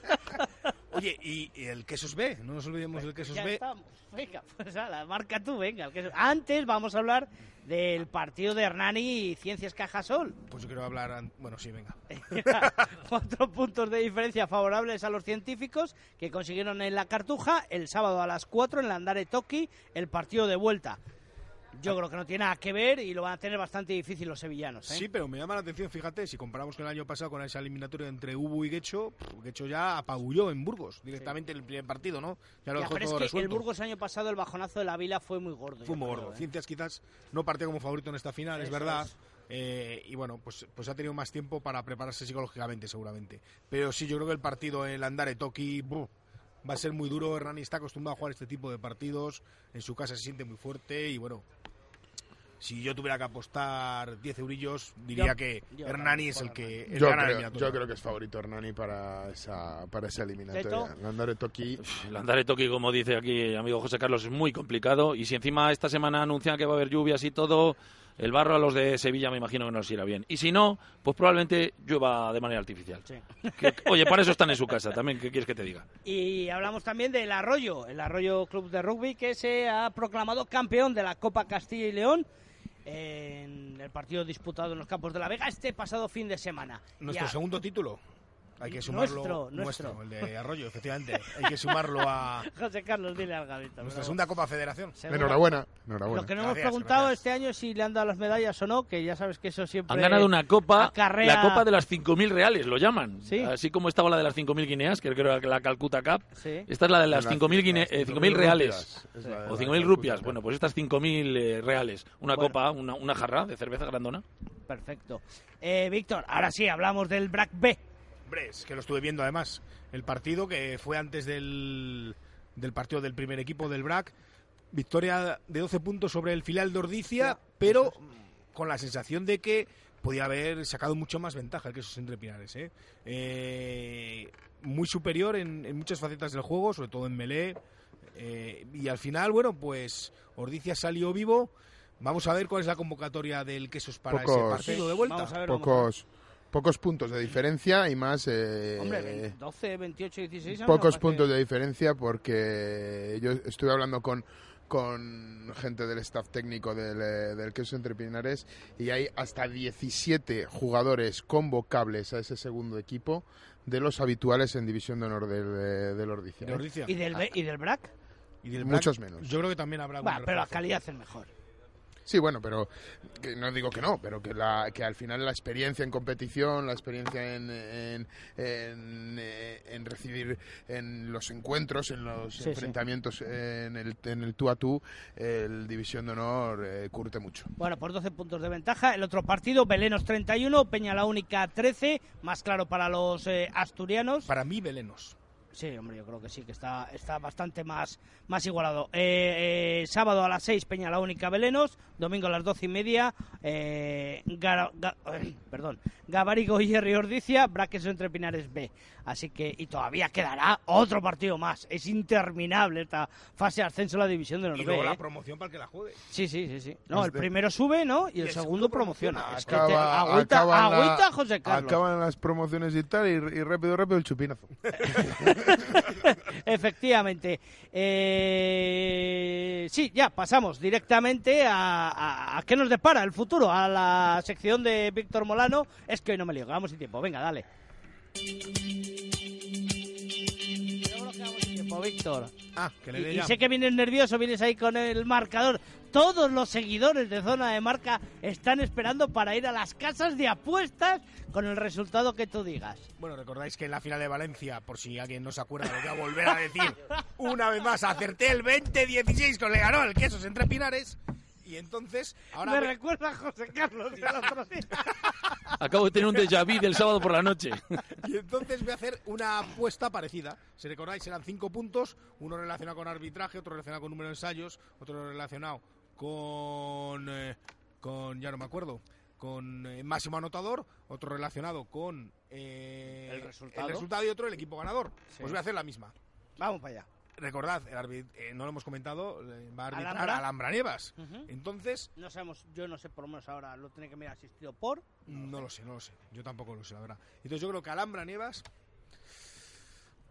Oye, ¿y, y el quesos B? No nos olvidemos del quesos Ya B. estamos. Venga, pues ala, marca tú, venga. el que- Antes vamos a hablar del partido de Hernani y Ciencias Cajasol. Pues yo quiero hablar... Bueno, sí, venga. Cuatro puntos de diferencia favorables a los científicos que consiguieron en la Cartuja el sábado a las 4 en la Andare Toki el partido de vuelta. Yo creo que no tiene nada que ver y lo van a tener bastante difícil los sevillanos. ¿eh? Sí, pero me llama la atención, fíjate, si comparamos con el año pasado con esa eliminatoria entre Ubu y Guecho, Guecho ya apabulló en Burgos directamente en el primer partido, ¿no? Ya lo Ya, dejó pero es todo que el resuelto. Burgos año pasado el bajonazo de la Vila fue muy gordo. Fue muy creo, gordo. ¿eh? Ciencias quizás no partió como favorito en esta final, es verdad. es. Eh, y bueno, pues, pues ha tenido más tiempo para prepararse psicológicamente, seguramente. Pero sí, yo creo que el partido en el Andare Toki buh, va a ser muy duro. Hernani está acostumbrado a jugar este tipo de partidos. En su casa se siente muy fuerte y bueno. Si yo tuviera que apostar 10 eurillos, diría Yo- que yo Hernani es el que el yo, la creo, yo creo que es favorito Hernani para esa, para esa eliminatoria. Landare Toki. Toki, como dice aquí amigo José Carlos, es muy complicado. Y si encima esta semana anuncian que va a haber lluvias y todo, el barro a los de Sevilla me imagino que no les irá bien. Y si no, pues probablemente llueva de manera artificial. Sí. Que- oye, para eso están en su casa también, ¿qué quieres que te diga? Y hablamos también del Arroyo, el Arroyo Club de Rugby que se ha proclamado campeón de la Copa Castilla y León en el partido disputado en los Campos de la Vega este pasado fin de semana. Nuestro Ya- segundo título. Hay que sumarlo. Nuestro, nuestro. el de Arroyo, efectivamente. Hay que sumarlo a José Carlos, dile al Gavito. nuestra pero- segunda Copa Federación. Enhorabuena. Enhorabuena. Lo que no hemos Gracias, preguntado gracias. este año es si le han dado las medallas o no, que ya sabes que eso siempre... Han ganado una copa, acarrea- la copa de las 5.000 reales, lo llaman. Sí. Así como estaba la de las 5.000 guineas, que creo que era la Calcuta Cup. Sí. Esta es la de las Las 5.000 guine- eh, 5.000 5.000 reales. de O la 5.000 Calcuta rupias. Bueno, pues estas 5.000 eh, reales. Una Bueno. copa, una, una jarra de cerveza grandona. Perfecto. Eh, Víctor, ahora sí, hablamos del BRAC B. Hombre, es que lo estuve viendo además. El partido que fue antes del, del partido del primer equipo del BRAC. Victoria de 12 puntos sobre el filial de Ordicia, pero con la sensación de que podía haber sacado mucho más ventaja que esos entre Pinares. ¿eh? Eh, muy superior en, en muchas facetas del juego, sobre todo en melee. Eh, y al final, bueno, pues Ordicia salió vivo. Vamos a ver cuál es la convocatoria del Quesos para ese partido de vuelta. Vamos a ver, vamos a ver. Pocos, pocos puntos de diferencia y más. eh, Hombre, 12, 28, 16 años. pocos puntos de diferencia porque yo estuve hablando con con gente del staff técnico del, eh, del Queso Entre Pinares y hay hasta 17 jugadores convocables a ese segundo equipo de los habituales en División de Honor del, eh, del Ordicia. De ¿eh? Ordicia. ¿Y del, B- ¿Y del BRAC? Y del Muchos menos. Yo creo que también habrá Va, pero la calidad es mejor. Sí, bueno, pero que no digo que no, pero que, la, que al final la experiencia en competición, la experiencia en, en, en, eh, en recibir en los encuentros, en los Sí, sí. enfrentamientos en el, en el tú a tú, el División de Honor eh, curte mucho. Bueno, por 12 puntos de ventaja. El otro partido, Belenos 31, Peña la Única 13. Más claro para los eh, asturianos. Para mí, Belenos. Sí, hombre, yo creo que sí, que está, está bastante más, más igualado. Eh, eh, sábado a las 6, Peña la Única Belenos. Domingo a las 12 y media, eh, Gara- perdón, Gabarigo y Ordicia, Braques entre Pinares B. Así que, y todavía quedará otro partido más. Es interminable esta fase de ascenso a la división de Y Noruega. luego la ¿eh? promoción para que la juegue. Sí, sí, sí, sí. No, el Este- primero sube, ¿no? Y el, el segundo segundo promociona. promociona. Es que te- Acaba- agüita, la- agüita, José Carlos. Acaban las promociones y tal, y, y rápido, rápido el chupinazo. Efectivamente. Eh, sí, ya pasamos directamente a, a, a qué nos depara el futuro, a la sección de Víctor Molano. Es que hoy no me lío, vamos sin tiempo. Venga, dale. Tiempo, Víctor. Ah, que le Y, y sé que vienes nervioso, vienes ahí con el marcador. Todos los seguidores de Zona de Marca están esperando para ir a las casas de apuestas con el resultado que tú digas. Bueno, recordáis que en la final de Valencia, por si alguien no se acuerda, lo voy a volver a decir una vez más, acerté el 20-16 con le ganó el Quesos entre Pinares. Y entonces, ahora Me me- recuerda a José Carlos del otro día. Acabo de tener un déjà vu del sábado por la noche. Y entonces voy a hacer una apuesta parecida. Si recordáis, eran cinco puntos, uno relacionado con arbitraje, otro relacionado con número de ensayos, otro relacionado con... eh, con ya no me acuerdo, con eh, máximo anotador, otro relacionado con eh, El resultado. el resultado y otro el equipo ganador. Sí. Pues voy a hacer la misma. Vamos para allá. Recordad, el árbit- eh, no lo hemos comentado, va a arbitrar Alhambra. Alhambra, Nievas. Entonces, No sabemos, yo no sé por lo menos ahora, lo tiene que mirar asistido por. no lo sé, no lo sé. Yo tampoco lo sé, la verdad. Entonces yo creo que Alhambra Nievas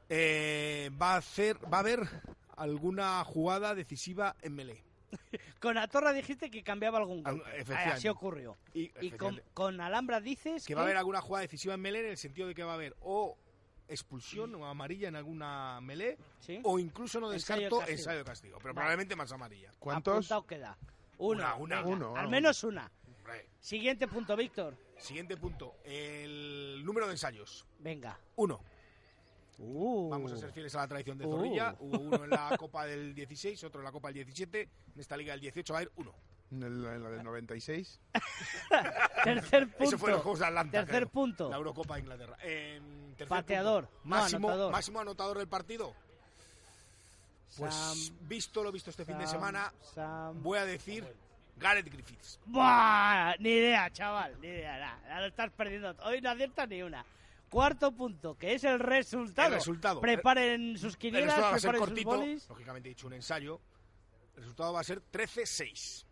eh, va a hacer, va a haber alguna jugada decisiva en melee. Con Atorra dijiste que cambiaba algún Al- golpe. efectivamente. Así ocurrió. Y, Y con, con Alhambra dices que va a haber alguna jugada decisiva en melee en el sentido de que va a haber o expulsión o amarilla en alguna melee ¿Sí? o incluso no Ensayo de descarto castigo. ensayo de castigo, pero Vale. probablemente más amarilla. ¿Cuántos? Queda. Una, Una, una, venga, uno, al menos una. Hombre. Siguiente punto, Víctor. Siguiente punto, el número de ensayos. Venga. Uno. Uh. Vamos a ser fieles a la tradición de Uh. Zorrilla. Hubo uno en la Copa del 16, otro en la Copa del 17. En esta liga del 18 va a haber uno. En, el- en la del 96. Tercer punto. Eso fue en los Juegos de Atlanta. Tercer creo. punto. La Eurocopa de Inglaterra. Pateador, punto, no, máximo, anotador. máximo anotador del partido. Pues Sam- visto lo visto este fin de Sam- semana, Sam- voy a decir Gareth Griffiths. Buah, Ni idea, chaval. Ni idea. nada. Ya lo estás perdiendo. Hoy no aciertas ni una. Cuarto punto, que es el resultado. El resultado. Preparen sus El quinielas, resultado va a ser preparen sus cortito. bolis. Lógicamente he dicho un ensayo. El resultado va a ser 13-6.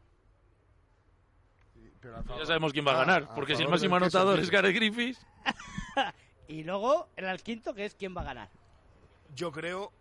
Pero a favor- Ya sabemos quién va a Ah, ganar, a porque si el máximo anotador es Gareth Griffiths, Y luego el al quinto, que es quién va a ganar. Yo creo,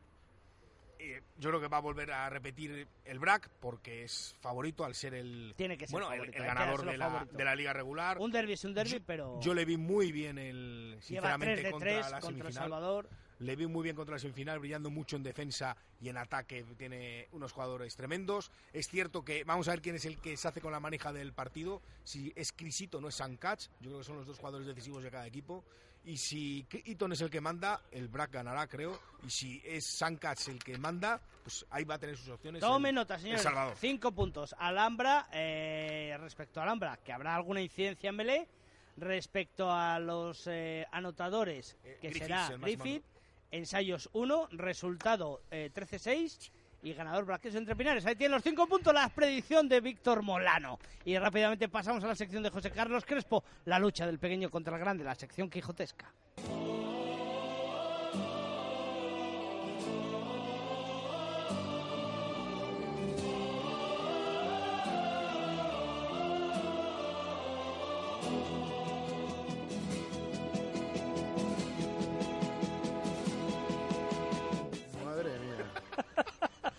eh, yo creo que va a volver a repetir el BRAC porque es favorito al ser el, Tiene que ser bueno, el- favorito, ganador de la, de la liga regular. Un derby es un derby, Yo- pero Yo le vi muy bien el, sinceramente 3 de contra 3 la contra semifinal. Salvador. Le vi muy bien contra la semifinal, brillando mucho en defensa y en ataque. Tiene unos jugadores tremendos. Es cierto que vamos a ver quién es el que se hace con la maneja del partido. Si es Crisito no es Sancach. Yo creo que son los dos jugadores decisivos de cada equipo. Y si Eaton es el que manda, el BRAC ganará, creo. Y si es Sancach el que manda, pues ahí va a tener sus opciones. Tome nota. Salvador. Cinco puntos. Alhambra, eh, respecto a Alhambra, que habrá alguna incidencia en Melé. Respecto a los eh, anotadores, Eh, que Griffiths, será Griffith. Ensayos 1, resultado eh, 13-6 y ganador Braqueso entre Pinares. Ahí tienen los cinco puntos, la predicción de Víctor Molano. Y rápidamente pasamos a la sección de José Carlos Crespo, la lucha del pequeño contra el grande, la sección quijotesca.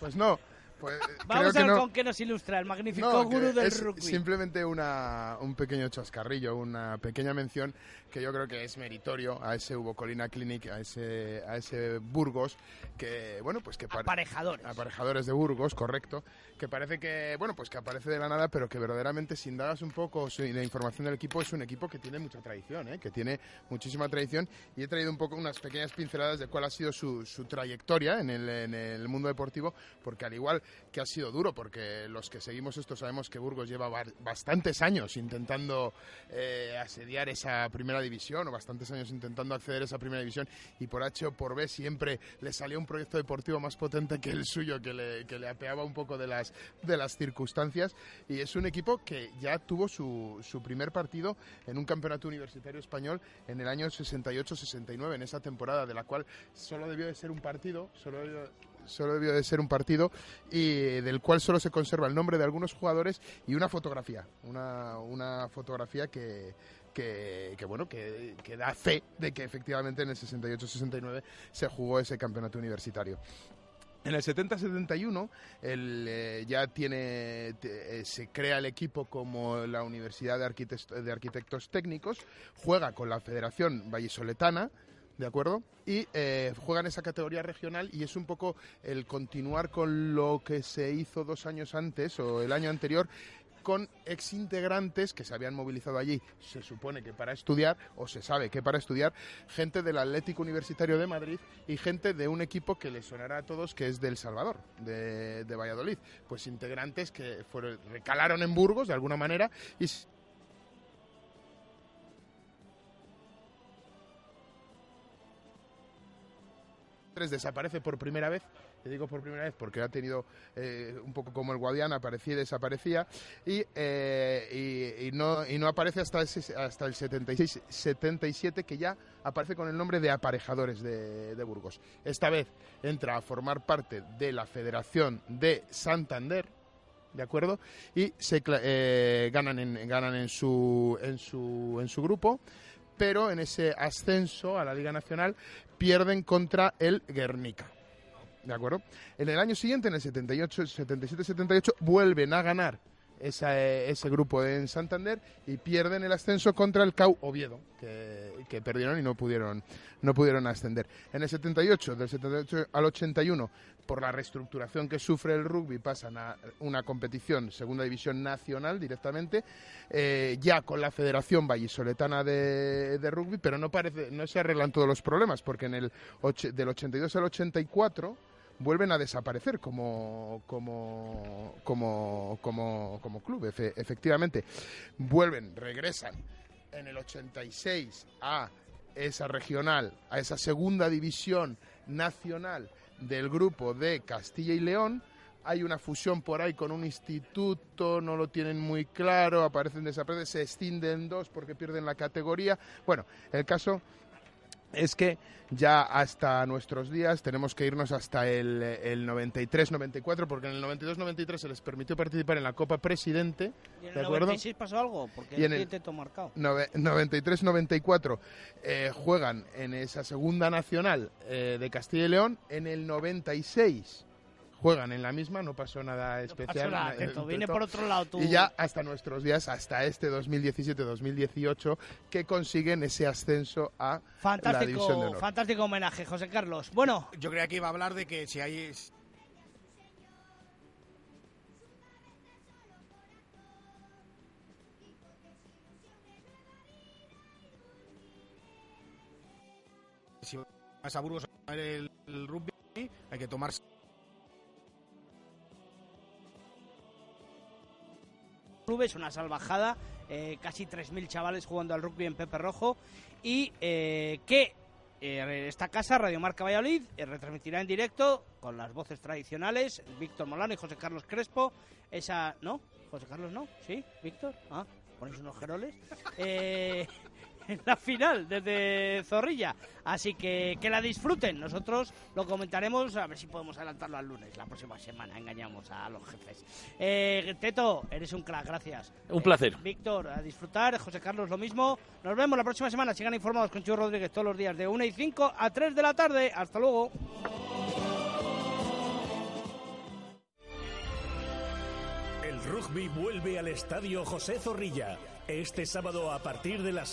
Pues no. Pues, eh, Vamos creo a ver no. con qué nos ilustra el magnífico No, gurú del rugby. simplemente una, un pequeño chascarrillo, una pequeña mención que yo creo que es meritorio a ese Hugo Colina Clinic, a ese, a ese Burgos, que, bueno, pues que... pare- Aparejadores. Aparejadores de Burgos, correcto, que parece que, bueno, pues que aparece de la nada, pero que verdaderamente, si indagas un poco su- la información del equipo, es un equipo que tiene mucha tradición, ¿eh? que tiene muchísima tradición, y he traído un poco unas pequeñas pinceladas de cuál ha sido su, su trayectoria en el, en el mundo deportivo, porque al igual que ha sido duro, porque los que seguimos esto sabemos que Burgos lleva ba- bastantes años intentando eh, asediar esa primera división, o bastantes años intentando acceder a esa primera división, y por H o por B siempre le salió un proyecto deportivo más potente que el suyo, que le, que le apeaba un poco de las, de las circunstancias, y es un equipo que ya tuvo su, su primer partido en un campeonato universitario español en el año 68-69, en esa temporada, de la cual solo debió de ser un partido, solo solo debió de ser un partido y del cual solo se conserva el nombre de algunos jugadores y una fotografía, una, una fotografía que, que, que, bueno que, que da fe de que efectivamente en el 68-69 se jugó ese campeonato universitario. En el 70-71 el, eh, ya tiene, te- eh, se crea el equipo como la Universidad de, Arquitect- de Arquitectos Técnicos, juega con la Federación Vallisoletana, ¿de acuerdo? Y eh, juega en esa categoría regional y es un poco el continuar con lo que se hizo dos años antes o el año anterior con exintegrantes que se habían movilizado allí, se supone que para estudiar, o se sabe que para estudiar, gente del Atlético Universitario de Madrid y gente de un equipo que les sonará a todos que es del Salvador, de, de Valladolid. Pues integrantes que fueron, recalaron en Burgos de alguna manera y desaparece por primera vez te digo por primera vez porque ha tenido eh, un poco como el Guadiana, aparecía y desaparecía, y, eh, y, no, y no aparece hasta, hasta el 76-77, que ya aparece con el nombre de Aparejadores de, de Burgos. Esta vez entra a formar parte de la Federación de Santander, ¿de acuerdo? Y se eh, ganan, ganan en, su, en, su, en su grupo, pero en ese ascenso a la Liga Nacional pierden contra el Guernica. ¿De acuerdo? En el año siguiente, en el 78, 77-78, vuelven a ganar ese grupo en Santander y pierden el ascenso contra el CAU Oviedo, que, perdieron y no pudieron, no pudieron ascender. En el 78, del 78 al 81, por la reestructuración que sufre el rugby, pasan a una competición segunda división nacional directamente, eh, ya con la Federación Vallisoletana de, de, Rugby, pero no, parece, no se arreglan todos los problemas, porque en el del 82 al 84 vuelven a desaparecer como, como, como, como, como club, efectivamente. Vuelven, regresan en el 86 a esa regional, a esa segunda división nacional del grupo de Castilla y León. Hay una fusión por ahí con un instituto, no lo tienen muy claro, aparecen desaparecen, se extienden dos porque pierden la categoría. Bueno, el caso es que ya hasta nuestros días tenemos que irnos hasta el, el 93-94, porque en el 92-93 se les permitió participar en la Copa Presidente. ¿Y en el 96 pasó algo? Porque y en el marcado. 93-94 eh, juegan en esa segunda nacional eh, de Castilla y León. En el 96 juegan en la misma, no pasó nada especial. No viene por otro lado tú. Y ya hasta nuestros días, hasta este 2017-2018, que consiguen ese ascenso a fantástico, la División de Honor. Fantástico homenaje, José Carlos. Bueno. Yo creía que iba a hablar de que si hay... Si vas a Burgos a ver el, el rugby, hay que tomarse clubes, una salvajada, eh, casi 3.000 chavales jugando al rugby en Pepe Rojo y eh, que eh, esta casa, Radio Marca Valladolid, retransmitirá en directo con las voces tradicionales, Víctor Molano y José Carlos Crespo, esa... ¿No? José Carlos no, ¿sí? ¿Víctor? Ah, ponéis unos geroles. En la final desde Zorrilla. Así que que la disfruten. Nosotros lo comentaremos, a ver si podemos adelantarlo al lunes, la próxima semana. Engañamos a los jefes. Eh, Teto, eres un crack, gracias. Un placer. Eh, Víctor, a disfrutar. José Carlos, lo mismo. Nos vemos la próxima semana. Sigan informados con Chivo Rodríguez todos los días de 1 y 5 a 3 de la tarde. Hasta luego. El rugby vuelve al estadio José Zorrilla. Este sábado a partir de las